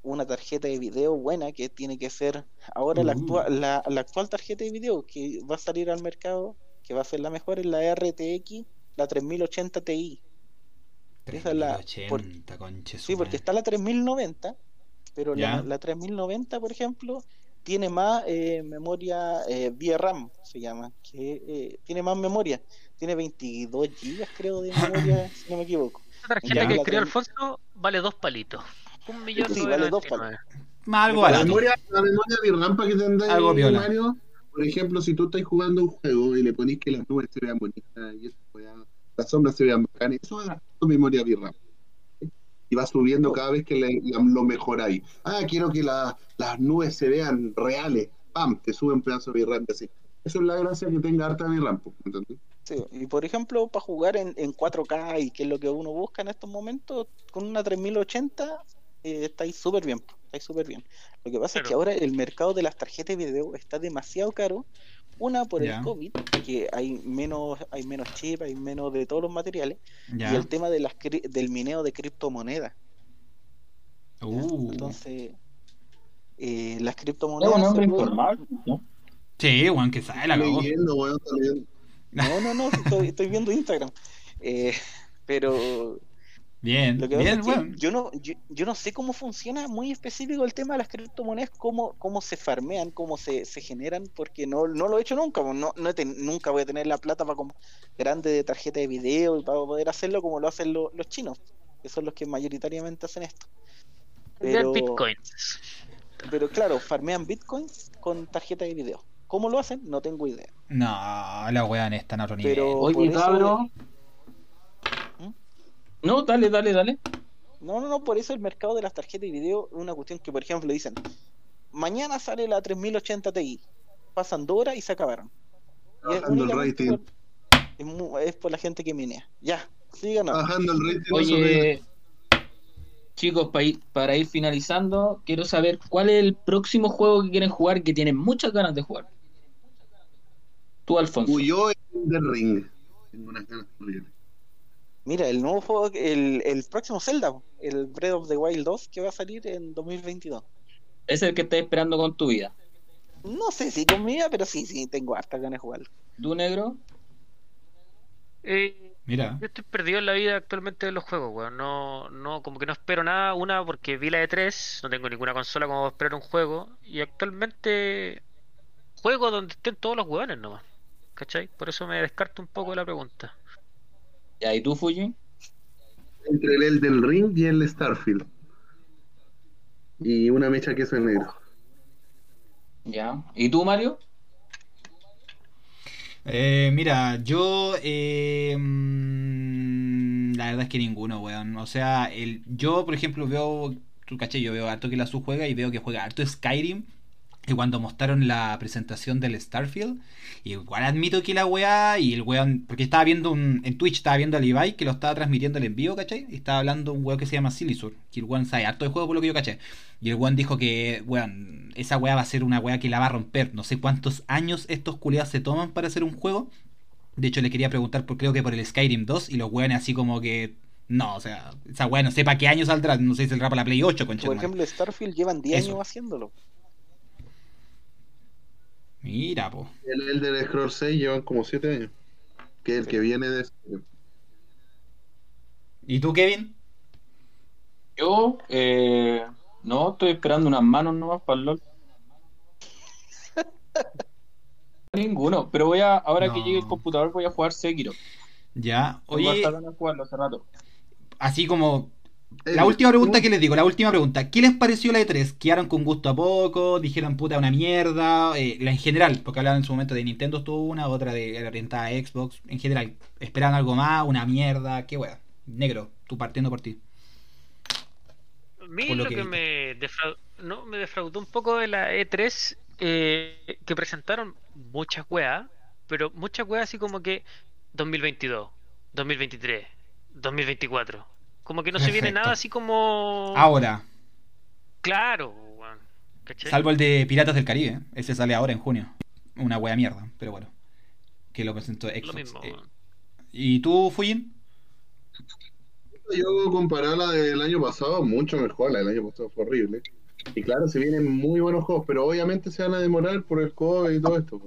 una tarjeta de video buena que tiene que ser ahora la, actual, la, la actual tarjeta de video que va a salir al mercado, que va a ser la mejor, es la RTX, la 3080 Ti. Esa es la- 3080, conche su Sí, porque está la 3090, pero la, la 3090, por ejemplo, tiene más eh, memoria eh, VRAM, se llama, que eh, tiene más memoria. Tiene 22 GB, creo, de memoria, si no me equivoco. La tarjeta Ya. que escribió Alfonso vale dos palitos. Un millón Sí, vale dos nueve. Más algo La memoria, la memoria VRAM que tendrá Algo viola. Mario, por ejemplo, si tú estás jugando un juego y le ponís que las nubes se vean bonitas y esa weá, las sombras se vean bacanas, eso es tu memoria VRAM. Y va subiendo cada vez que le- la- lo mejoráis. Ah, quiero que la- las nubes se vean reales. ¡Pam! Te sube un pedazo de VRAM y así. Eso es la gracia que tenga harta VRAM, po, ¿entendés? Sí, y por ejemplo, para jugar en, en 4K y que es lo que uno busca en estos momentos, con una 3080 eh, estáis súper bien, estáis súper bien. Lo que pasa es que ahora el mercado de las tarjetas de video está demasiado caro. Una por el COVID, que hay menos, hay menos chip, hay menos de todos los materiales, y el tema de las cri- del mineo de criptomonedas. Uh. Entonces, eh, las Es criptomonedas. un se hombre pueden- informal, ¿no? Sí, weón, que sabe la cagó. Leyendo, weón, está leyendo. No, no, no, estoy, estoy viendo Instagram. Eh, pero Bien, Lo que pasa bien, es que weón. yo no, yo, yo no sé cómo funciona muy específico el tema de las criptomonedas, cómo, cómo se farmean, cómo se, se generan, porque no, no lo he hecho nunca, pues, no, no he ten- nunca voy a tener la plata para como grande de tarjeta de video y para poder hacerlo como lo hacen lo- los chinos, que son los que mayoritariamente hacen esto. Pero, bitcoins. pero claro, farmean bitcoins con tarjeta de video. ¿Cómo lo hacen? No tengo idea. No, la weón está en otro nivel. Pero- Oye, eso- cabrón. ¿Mm? No, dale, dale, dale. No, no, no, por eso el mercado de las tarjetas de video es una cuestión que, por ejemplo, dicen, mañana sale la 3080 Ti, pasan dos horas y se acabaron. Y es Bajando el por- es, por la gente que minea. Ya, sigan. Bajando el rating. Oye, chicos, ir- para ir finalizando, quiero saber cuál es el próximo juego que quieren jugar que tienen muchas ganas de jugar. Tú, Alfonso. Huyó en The Ring. Tengo unas ganas. Mira, el nuevo juego, el, el próximo Zelda, el Breath of the Wild 2, que va a salir en 2022. Es el que estás esperando con tu vida. No sé si conmigo, pero sí, sí, tengo hartas ganas de jugarlo. ¿Tú, negro? Eh, Mira. yo estoy perdido en la vida actualmente de los juegos, weón. No, no, como que no espero nada. Una, porque vi la E3, no tengo ninguna consola como para esperar un juego. Y actualmente juego donde estén todos los hueones nomás. ¿Cachai? Por eso me descarto un poco de la pregunta. Ya, ¿y tú, Fuji? Entre el Elden Ring y el Starfield. Y una mecha queso en negro. Ya. ¿Y tú, Mario? Eh, mira, yo. eh, mm, la verdad es que ninguno, weón. O sea, el, yo, por ejemplo, veo. Tú caché, yo veo harto que la su juega y veo que juega harto Skyrim. Y cuando mostraron la presentación del Starfield, igual admito que la weá y el weón, porque estaba viendo un, en Twitch, estaba viendo al Ibai que lo estaba transmitiendo el en vivo, ¿cachai? Y estaba hablando un weón que se llama Silisur, que el weón sabe harto de juego por lo que yo caché. Y el weón dijo que, weón, esa weá va a ser una weá que la va a romper. No sé cuántos años estos culiados se toman para hacer un juego. De hecho, le quería preguntar por creo que por el Skyrim 2 y los weones así como que. No, o sea, esa weá no sé para qué año saldrá. No sé si saldrá para la Play 8, concha. Por ejemplo, Starfield llevan 10 Eso. años haciéndolo. Mira, po. El Elder Scrolls 6 llevan como 7 años. Que es el que viene de. ¿Y tú, Kevin? Yo, eh, no, estoy esperando unas manos nomás para el LOL. Ninguno, pero voy a, ahora que llegue el computador voy a jugar Sekiro. Ya, oye, jugarlo hace rato. así como La última pregunta que les digo, la última pregunta. ¿Qué les pareció la E3? ¿Quedaron con gusto a poco? ¿Dijeron puta una mierda? Eh, la en general, porque hablaban en su momento de Nintendo estuvo una, otra de orientada a Xbox. En general, ¿esperaban algo más? ¿Una mierda? ¿Qué wea? Negro, tú partiendo por ti. A mí lo lo, que me, defra- no, me defraudó un poco de la E3, eh, que presentaron muchas weas, pero muchas weas así como que 2022, 2023, 2024. Como que no se viene Perfecto. nada así como... Ahora, Claro, weón. ¿Cachai? salvo el de Piratas del Caribe, ese sale ahora en junio. Una wea mierda, pero bueno. Que lo presentó Xbox. Lo mismo, Eh. ¿Y tú, Fujin? Yo comparé la del año pasado, mucho mejor. La del año pasado fue horrible. Y claro, se vienen muy buenos juegos, pero obviamente se van a demorar por el COVID y todo esto.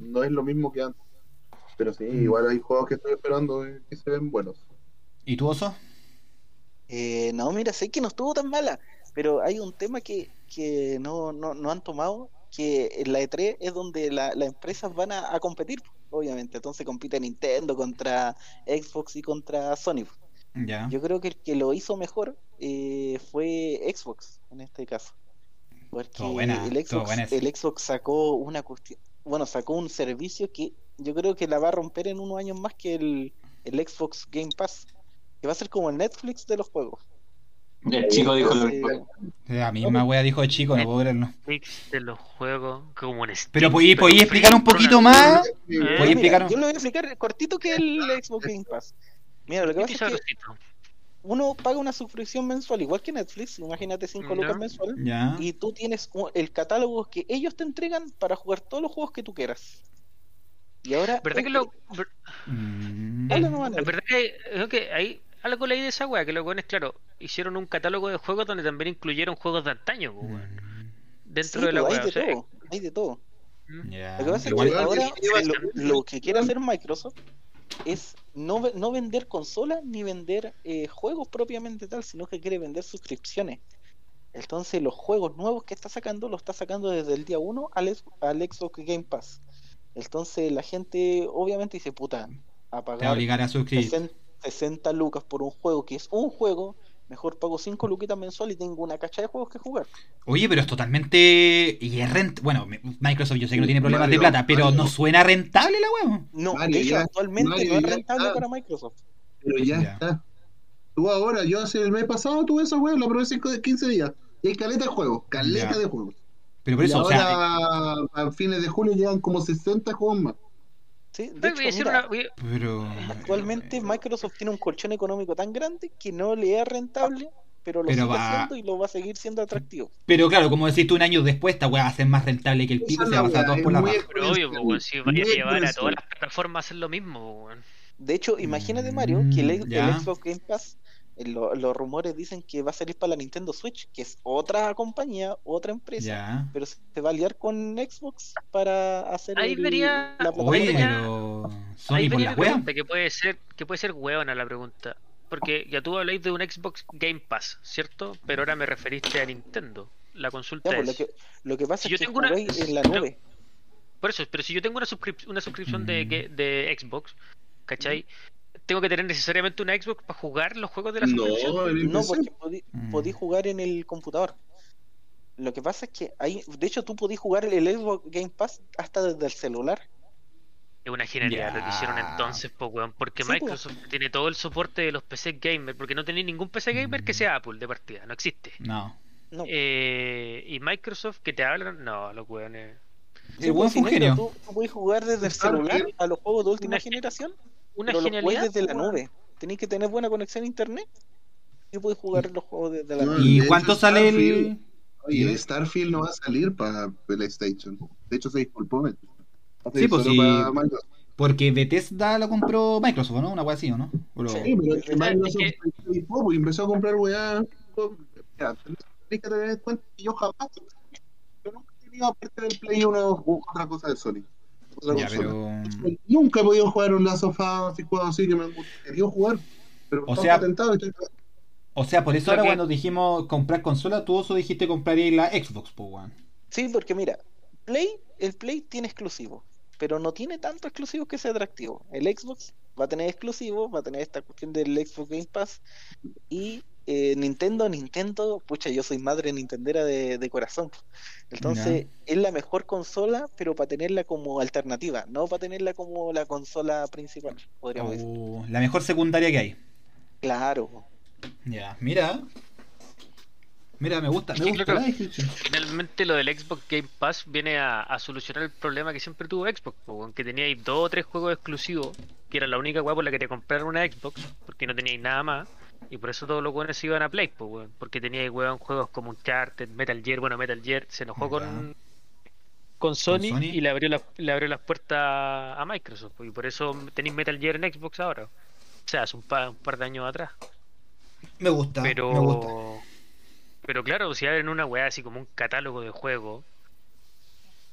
No es lo mismo que antes. Pero sí, igual hay juegos que estoy esperando que se ven buenos. ¿Y tú, Oso? Eh, no, mira, sé que no estuvo tan mala, pero hay un tema que, que no, no, no han tomado, que en la E3 es donde la- las empresas van a, a competir, obviamente. Entonces compite Nintendo contra Xbox y contra Sony. Ya. Yo creo que el que lo hizo mejor eh, fue Xbox en este caso. Porque buena, el, Xbox, el Xbox sacó una cuestión, bueno, sacó un servicio que yo creo que la va a romper en unos años más que el, el Xbox Game Pass, que va a ser como el Netflix de los juegos. El chico dijo lo mismo. La misma wea dijo chico, no puedo creerlo. Mix de los juegos, como un Steam, Pero podí, podí pero explicar un poquito más. Eh, ¿Podí mira, explicar? yo lo voy a explicar cortito que el Xbox Game Pass. Mira, lo que pasa es que uno paga una suscripción mensual, igual que Netflix, imagínate 5 Ya. lucas mensual. Ya. y tú tienes el catálogo que ellos te entregan para jugar todos los juegos que tú quieras. Y ahora. ¿Verdad que lo, Mm. Nomás, verdad que, es que hay algo leí de esa wea, que los weones, claro, hicieron un catálogo de juegos donde también incluyeron juegos de antaño, weón, Mm. dentro Sí, de la pues, wea. hay o de sea, todo, hay de todo. mm. Lo que pasa es que ahora lo, lo que quiere hacer Microsoft es no, no vender consolas ni vender eh, juegos propiamente tal, sino que quiere vender suscripciones. Entonces los juegos nuevos que está sacando los está sacando desde el día 1 al, al Xbox Game Pass. Entonces la gente obviamente dice, puta, a Te va a pagar obligar a suscribir. 60, 60 lucas por un juego que es un juego, mejor pago 5 luquitas mensual y tengo una cacha de juegos que jugar. Oye, pero es totalmente. Y es rent... Bueno, Microsoft yo sé que no tiene problemas de plata, pero Mario. no suena rentable la wea. No, Mario, de hecho, ya- actualmente Mario, no es rentable está. para Microsoft. Pero ya, Ya. está. Tú ahora, yo hace el mes pasado tuve esa weá, la probé cinco de 15 días. Y hay caleta de juegos, caleta Ya. de juegos. Pero por y eso, o sea. ahora, a fines de julio llegan como 60 juegos más. Sí, de voy a hecho, decir mira, una- voy a- Pero. actualmente Microsoft tiene un colchón económico tan grande que no le es rentable, pero lo Pero sigue va- haciendo y lo va a seguir siendo atractivo. Pero claro, como decís tú un año después, esta weá va a ser más rentable que el pico, se va a pasar todos por la raja. Pero obvio, weón, si vaya a llevar a todas las plataformas a hacer lo mismo, weón. De hecho, imagínate Mario que el, Mm, el. Xbox Game Pass, eh, lo- los rumores dicen que va a salir para la Nintendo Switch, que es otra compañía, otra empresa. Pero se va a aliar con Xbox para hacer Ahí el- vería- la Oye, pero. Ahí Sony por venía la pregunta, que puede ser, que puede ser hueona la pregunta. Porque ya tú habláis de un Xbox Game Pass, ¿cierto? Pero ahora me referiste a Nintendo. La consulta Ya, pues, es. lo que, lo que pasa Si yo es que tengo una- en la pero- nube. Por eso, pero si yo tengo una, suscrip- una suscripción de, Mm. que- de Xbox, ¿cachai? ¿Tengo que tener necesariamente una Xbox para jugar los juegos de la No, No, porque podí, Mm. podí jugar en el computador. Lo que pasa es que hay, de hecho, tú podís jugar el Xbox Game Pass hasta desde el celular. Es una genialidad lo que hicieron entonces, po, weón. Porque Sí, po. Microsoft tiene todo el soporte de los PC gamer. Porque no tenéis ningún PC gamer que sea Apple de partida. No existe. No. No. Eh, y Microsoft que te hablan, no, los weones. Sí, El weón pues, fue un genio. Tú, tú podés jugar desde el celular que- a los juegos de última generación, Una pero genialidad. juegas desde la nube. Tenéis que tener buena conexión a internet y podés jugar los juegos desde la No, nube. ¿Y de cuánto hecho, sale el.? Starfield- Oye, el Starfield no va a salir para PlayStation. De hecho, se disculpó. A Sí, pues sí. Porque Bethesda lo compró Microsoft, ¿no? Una wea así, ¿o no? O lo- Sí. Pero es que Es Microsoft que- se y empezó a comprar weá. Mira, tenés que tener en cuenta que yo jamás. Yo nunca he tenido aparte del Play 1 otra cosa de Sony. Otra Ya, consola. pero. Nunca he podido jugar un Last of Us y juegos así que me han querido jugar. Pero O sea- tentado y estoy O sea, por eso ahora que- cuando dijimos comprar consola, tú oso dijiste comprar la Xbox, pues, weón. Sí, porque mira, Play, el Play tiene exclusivos, pero no tiene tanto exclusivos que sea atractivo. El Xbox va a tener exclusivos, va a tener esta cuestión del Xbox Game Pass y eh, Nintendo, Nintendo, pucha, yo soy madre nintendera de, de corazón. Entonces, es la mejor consola, pero para tenerla como alternativa, no para tenerla como la consola principal, podríamos decir. O la mejor secundaria que hay. Claro. Ya, mira. Mira, me gusta, me gusta la descripción. Finalmente lo del Xbox Game Pass viene a, a solucionar el problema que siempre tuvo Xbox, po, weón, que teníais dos o tres juegos exclusivos, que era la única weá por la que te compraron una Xbox, porque no teníais nada más, y por eso todos los weones se iban a Play, po, weón, porque teníais weón juegos como Uncharted, Metal Gear, bueno Metal Gear se enojó con con Sony, Sony? y le abrió la- le abrió las puertas a Microsoft, y por eso tenéis Metal Gear en Xbox ahora. O sea, hace un, pa- un par de años atrás. Me gusta, Pero me gusta. Pero claro, si abren una weá así como un catálogo de juegos,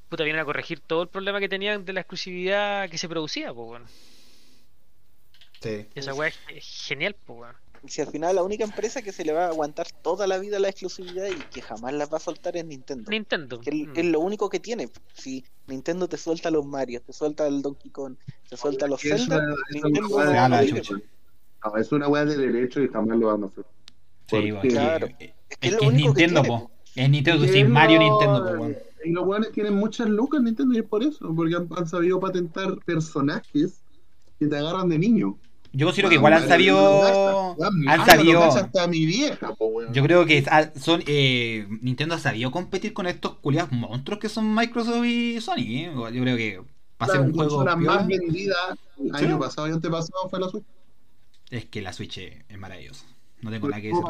puta, vienen a corregir todo el problema que tenían de la exclusividad que se producía, pues bueno. Sí. Esa weá es genial, pues weón. Si al final la única empresa que se le va a aguantar toda la vida la exclusividad y que jamás la va a soltar es Nintendo. Nintendo. Que es, Mm. es lo único que tiene. Si Nintendo te suelta los Mario, te suelta el Donkey Kong, te suelta los Zelda, es- Nintendo una a de ir. chucha. No, es una weá de derecho y jamás lo van a hacer. Sí, Porque- Claro. es, Es es que es lo que es único que Nintendo, tiene, po. Es Nintendo, sin Mario Nintendo, po. Y los weones tienen muchas lucas en Nintendo y es por eso, porque han, han sabido patentar personajes que te agarran de niño. Yo considero que igual han sabido. Han sabido. hasta mi vieja, po, weón. Yo creo que ah, son eh, Nintendo ha sabido competir con estos culiados monstruos que son Microsoft y Sony. ¿eh? Yo creo que para ser la un juego consola piola, más vendida el Sí. año pasado y antepasado fue la Switch. es que la Switch es maravillosa. No tengo nada que decir.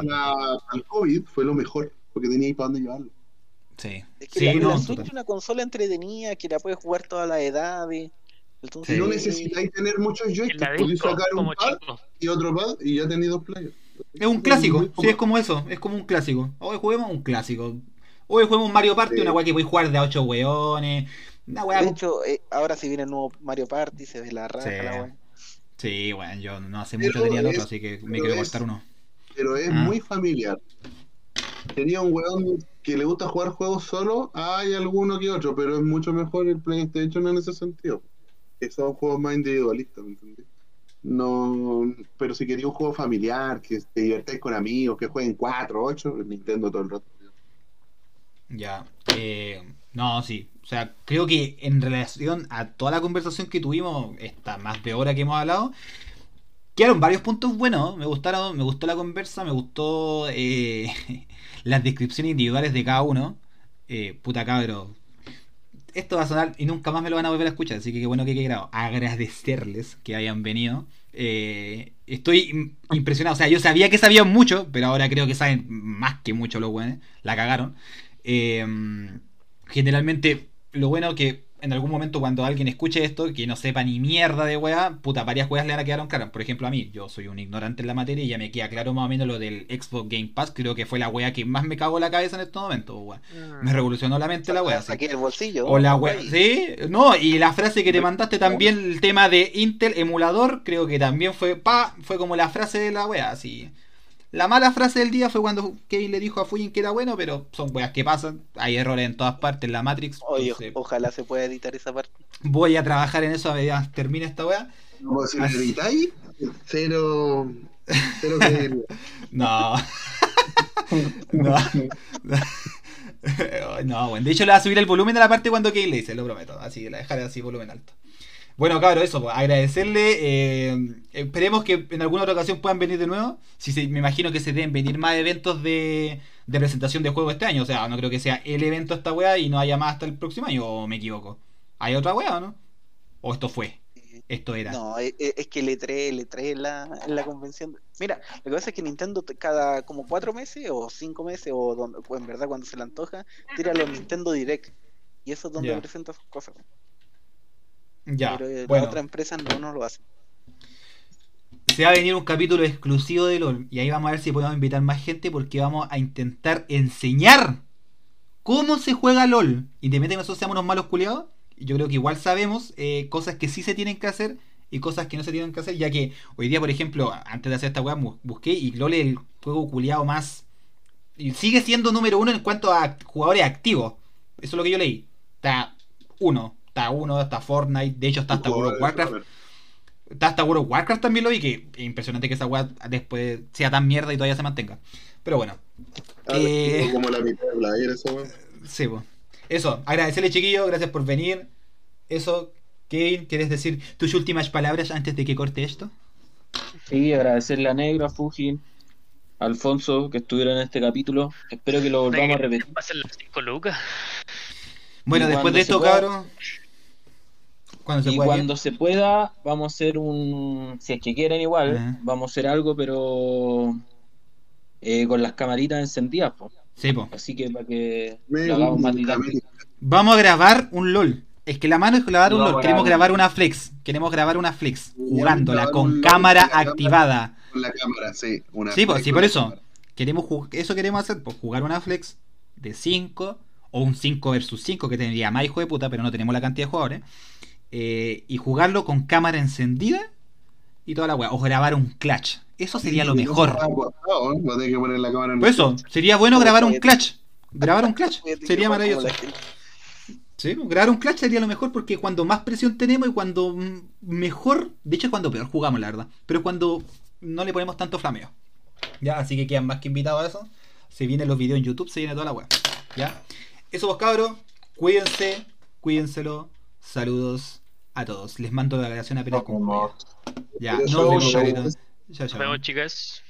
el COVID fue lo mejor, porque tenía ahí para dónde llevarlo. Sí, Es que sí, la, la no, Switch es una consola entretenida que la puedes jugar todas las edades. Entonces, Sí. No necesitáis tener muchos joysticks, podéis sacar un pad chico. y otro pad y ya tenéis dos players. Es un clásico, sí, es como eso, es como un clásico. Hoy juguemos un clásico. Hoy juguemos Mario Party, Sí. una weá que voy a jugar de a 8 weones. Una weá. de hecho, eh, ahora si viene el nuevo Mario Party, se ve la raja, Sí. la wea. Sí, bueno, yo no hace Pero mucho tenía el otro, así que me quiero cortar uno. Pero es Ah. muy familiar. Tenía un weón que le gusta jugar juegos solo, hay alguno que otro, pero es mucho mejor el PlayStation en ese sentido. Que son juegos más individualistas, ¿me entendés? No, pero si quería un juego familiar, que te divertáis con amigos, que jueguen 4, 8, el Nintendo todo el rato. Ya. Eh, no, sí. O sea, creo que en relación a toda la conversación que tuvimos, esta más de hora que hemos hablado, quedaron varios puntos buenos. Me gustaron, me gustó la conversa, me gustó eh, las descripciones individuales de cada uno. Eh, puta cabro. Esto va a sonar y nunca más me lo van a volver a escuchar, así que qué bueno que he grabado. Agradecerles que hayan venido. Eh, estoy im- impresionado. O sea, yo sabía que sabían mucho, pero ahora creo que saben más que mucho los buenos. La cagaron. Eh, generalmente, lo bueno que en algún momento cuando alguien escuche esto, que no sepa ni mierda de weá, puta, varias weas le van a quedar claras. Por ejemplo, a mí, yo soy un ignorante en la materia y ya me queda claro más o menos lo del Xbox Game Pass. Creo que fue la wea que más me cagó la cabeza en estos momentos, weá. Me revolucionó la mente la wea. Aquí en el bolsillo. O la wea, sí, no, y la frase que te mandaste también, el tema de Intel emulador, creo que también fue, pa, fue como la frase de la wea, así. La mala frase del día fue cuando Kevin le dijo a Fujin que era bueno, pero son weas que pasan, hay errores en todas partes, en la Matrix. Oye, entonces, ojalá se pueda editar esa parte. voy a trabajar en eso a medida que termine esta wea. Como si Así- necesitáis, cero, cero credibilidad. No. no. no, bueno. De hecho, le va a subir el volumen de la parte cuando Kevin le dice, lo prometo. Así, la dejaré así, volumen alto. Bueno, cabrón, eso, pues, agradecerle. eh, esperemos que en alguna otra ocasión puedan venir de nuevo. Si se- me imagino que se deben venir más eventos de, de presentación de juego este año. O sea, no creo que sea el evento esta weá y no haya más hasta el próximo año, o me equivoco. ¿Hay otra weá o no? ¿O esto fue? Esto era. No, es, es que le trae, le trae la, la convención. Mira, lo que pasa es que Nintendo te- cada como cuatro meses o cinco meses o, donde, en verdad cuando se le antoja, tira los Nintendo Direct. Y eso es donde Ya. presenta sus cosas. Ya, Pero eh, bueno. las otras empresas no, no lo hacen. Se va a venir un capítulo exclusivo de LOL. Y ahí vamos a ver si podemos invitar más gente porque vamos a intentar enseñar cómo se juega LOL. Independientemente de que nosotros seamos unos malos culiados. Yo creo que igual sabemos eh, cosas que sí se tienen que hacer y cosas que no se tienen que hacer. Ya que hoy día, por ejemplo, antes de hacer esta weá, bu- busqué y LOL es el juego culiado más. Y sigue siendo número uno en cuanto a jugadores activos. Eso es lo que yo leí. Está uno. Está uno, está Fortnite. De hecho, está hasta World of Warcraft. Está hasta World of Warcraft también lo vi, que es impresionante que esa weá después sea tan mierda y todavía se mantenga. Pero bueno, Ah, Eh. Como la mitad de player, eso, weón. sí, pues. Eso, agradecerle chiquillos, gracias por venir. Eso, Kevin, ¿quieres decir tus últimas palabras antes de que corte esto? Sí, agradecerle a Negro, a Fujin, a Alfonso que estuvieron en este capítulo. Espero que lo volvamos a repetir. Ser las 5 lucas. Bueno, Y después de esto, pueda- cabros. Cuando se Y pueda. cuando se pueda, vamos a hacer un. Si es que quieren, igual, vamos a hacer algo, pero. eh, con las camaritas encendidas, po. Sí, po. Así que para que Me hagamos más. Vamos a grabar un LOL. Es que la mano es grabar un LOL. a Queremos grabar. una flex. Queremos grabar una flex. Jugándola con cámara con la cámara. activada. Con la cámara, sí. Una Sí, pues, sí, por eso. cámara. queremos eso queremos hacer, pues jugar una flex de 5 o un 5 versus 5 que tendría más hijo de puta, pero no tenemos la cantidad de jugadores. eh, y jugarlo con cámara encendida y toda la weá. O grabar un clutch. Eso sería lo mejor. ¿eh? Por eso, sería bueno grabar un clutch. Grabar un clutch. Sería maravilloso. Sí, grabar un clutch sería lo mejor porque cuando más presión tenemos y cuando mejor, de hecho es cuando peor jugamos, la verdad, pero es cuando no le ponemos tanto flameo. Ya, así que quedan más que invitados a eso. Se vienen los videos en YouTube, se viene toda la web. Ya. Eso pues cabros, cuídense, cuídenselo. Saludos a todos. Les mando la grabación apenas vemos. Ya, nos vemos, Nos vemos, chicas.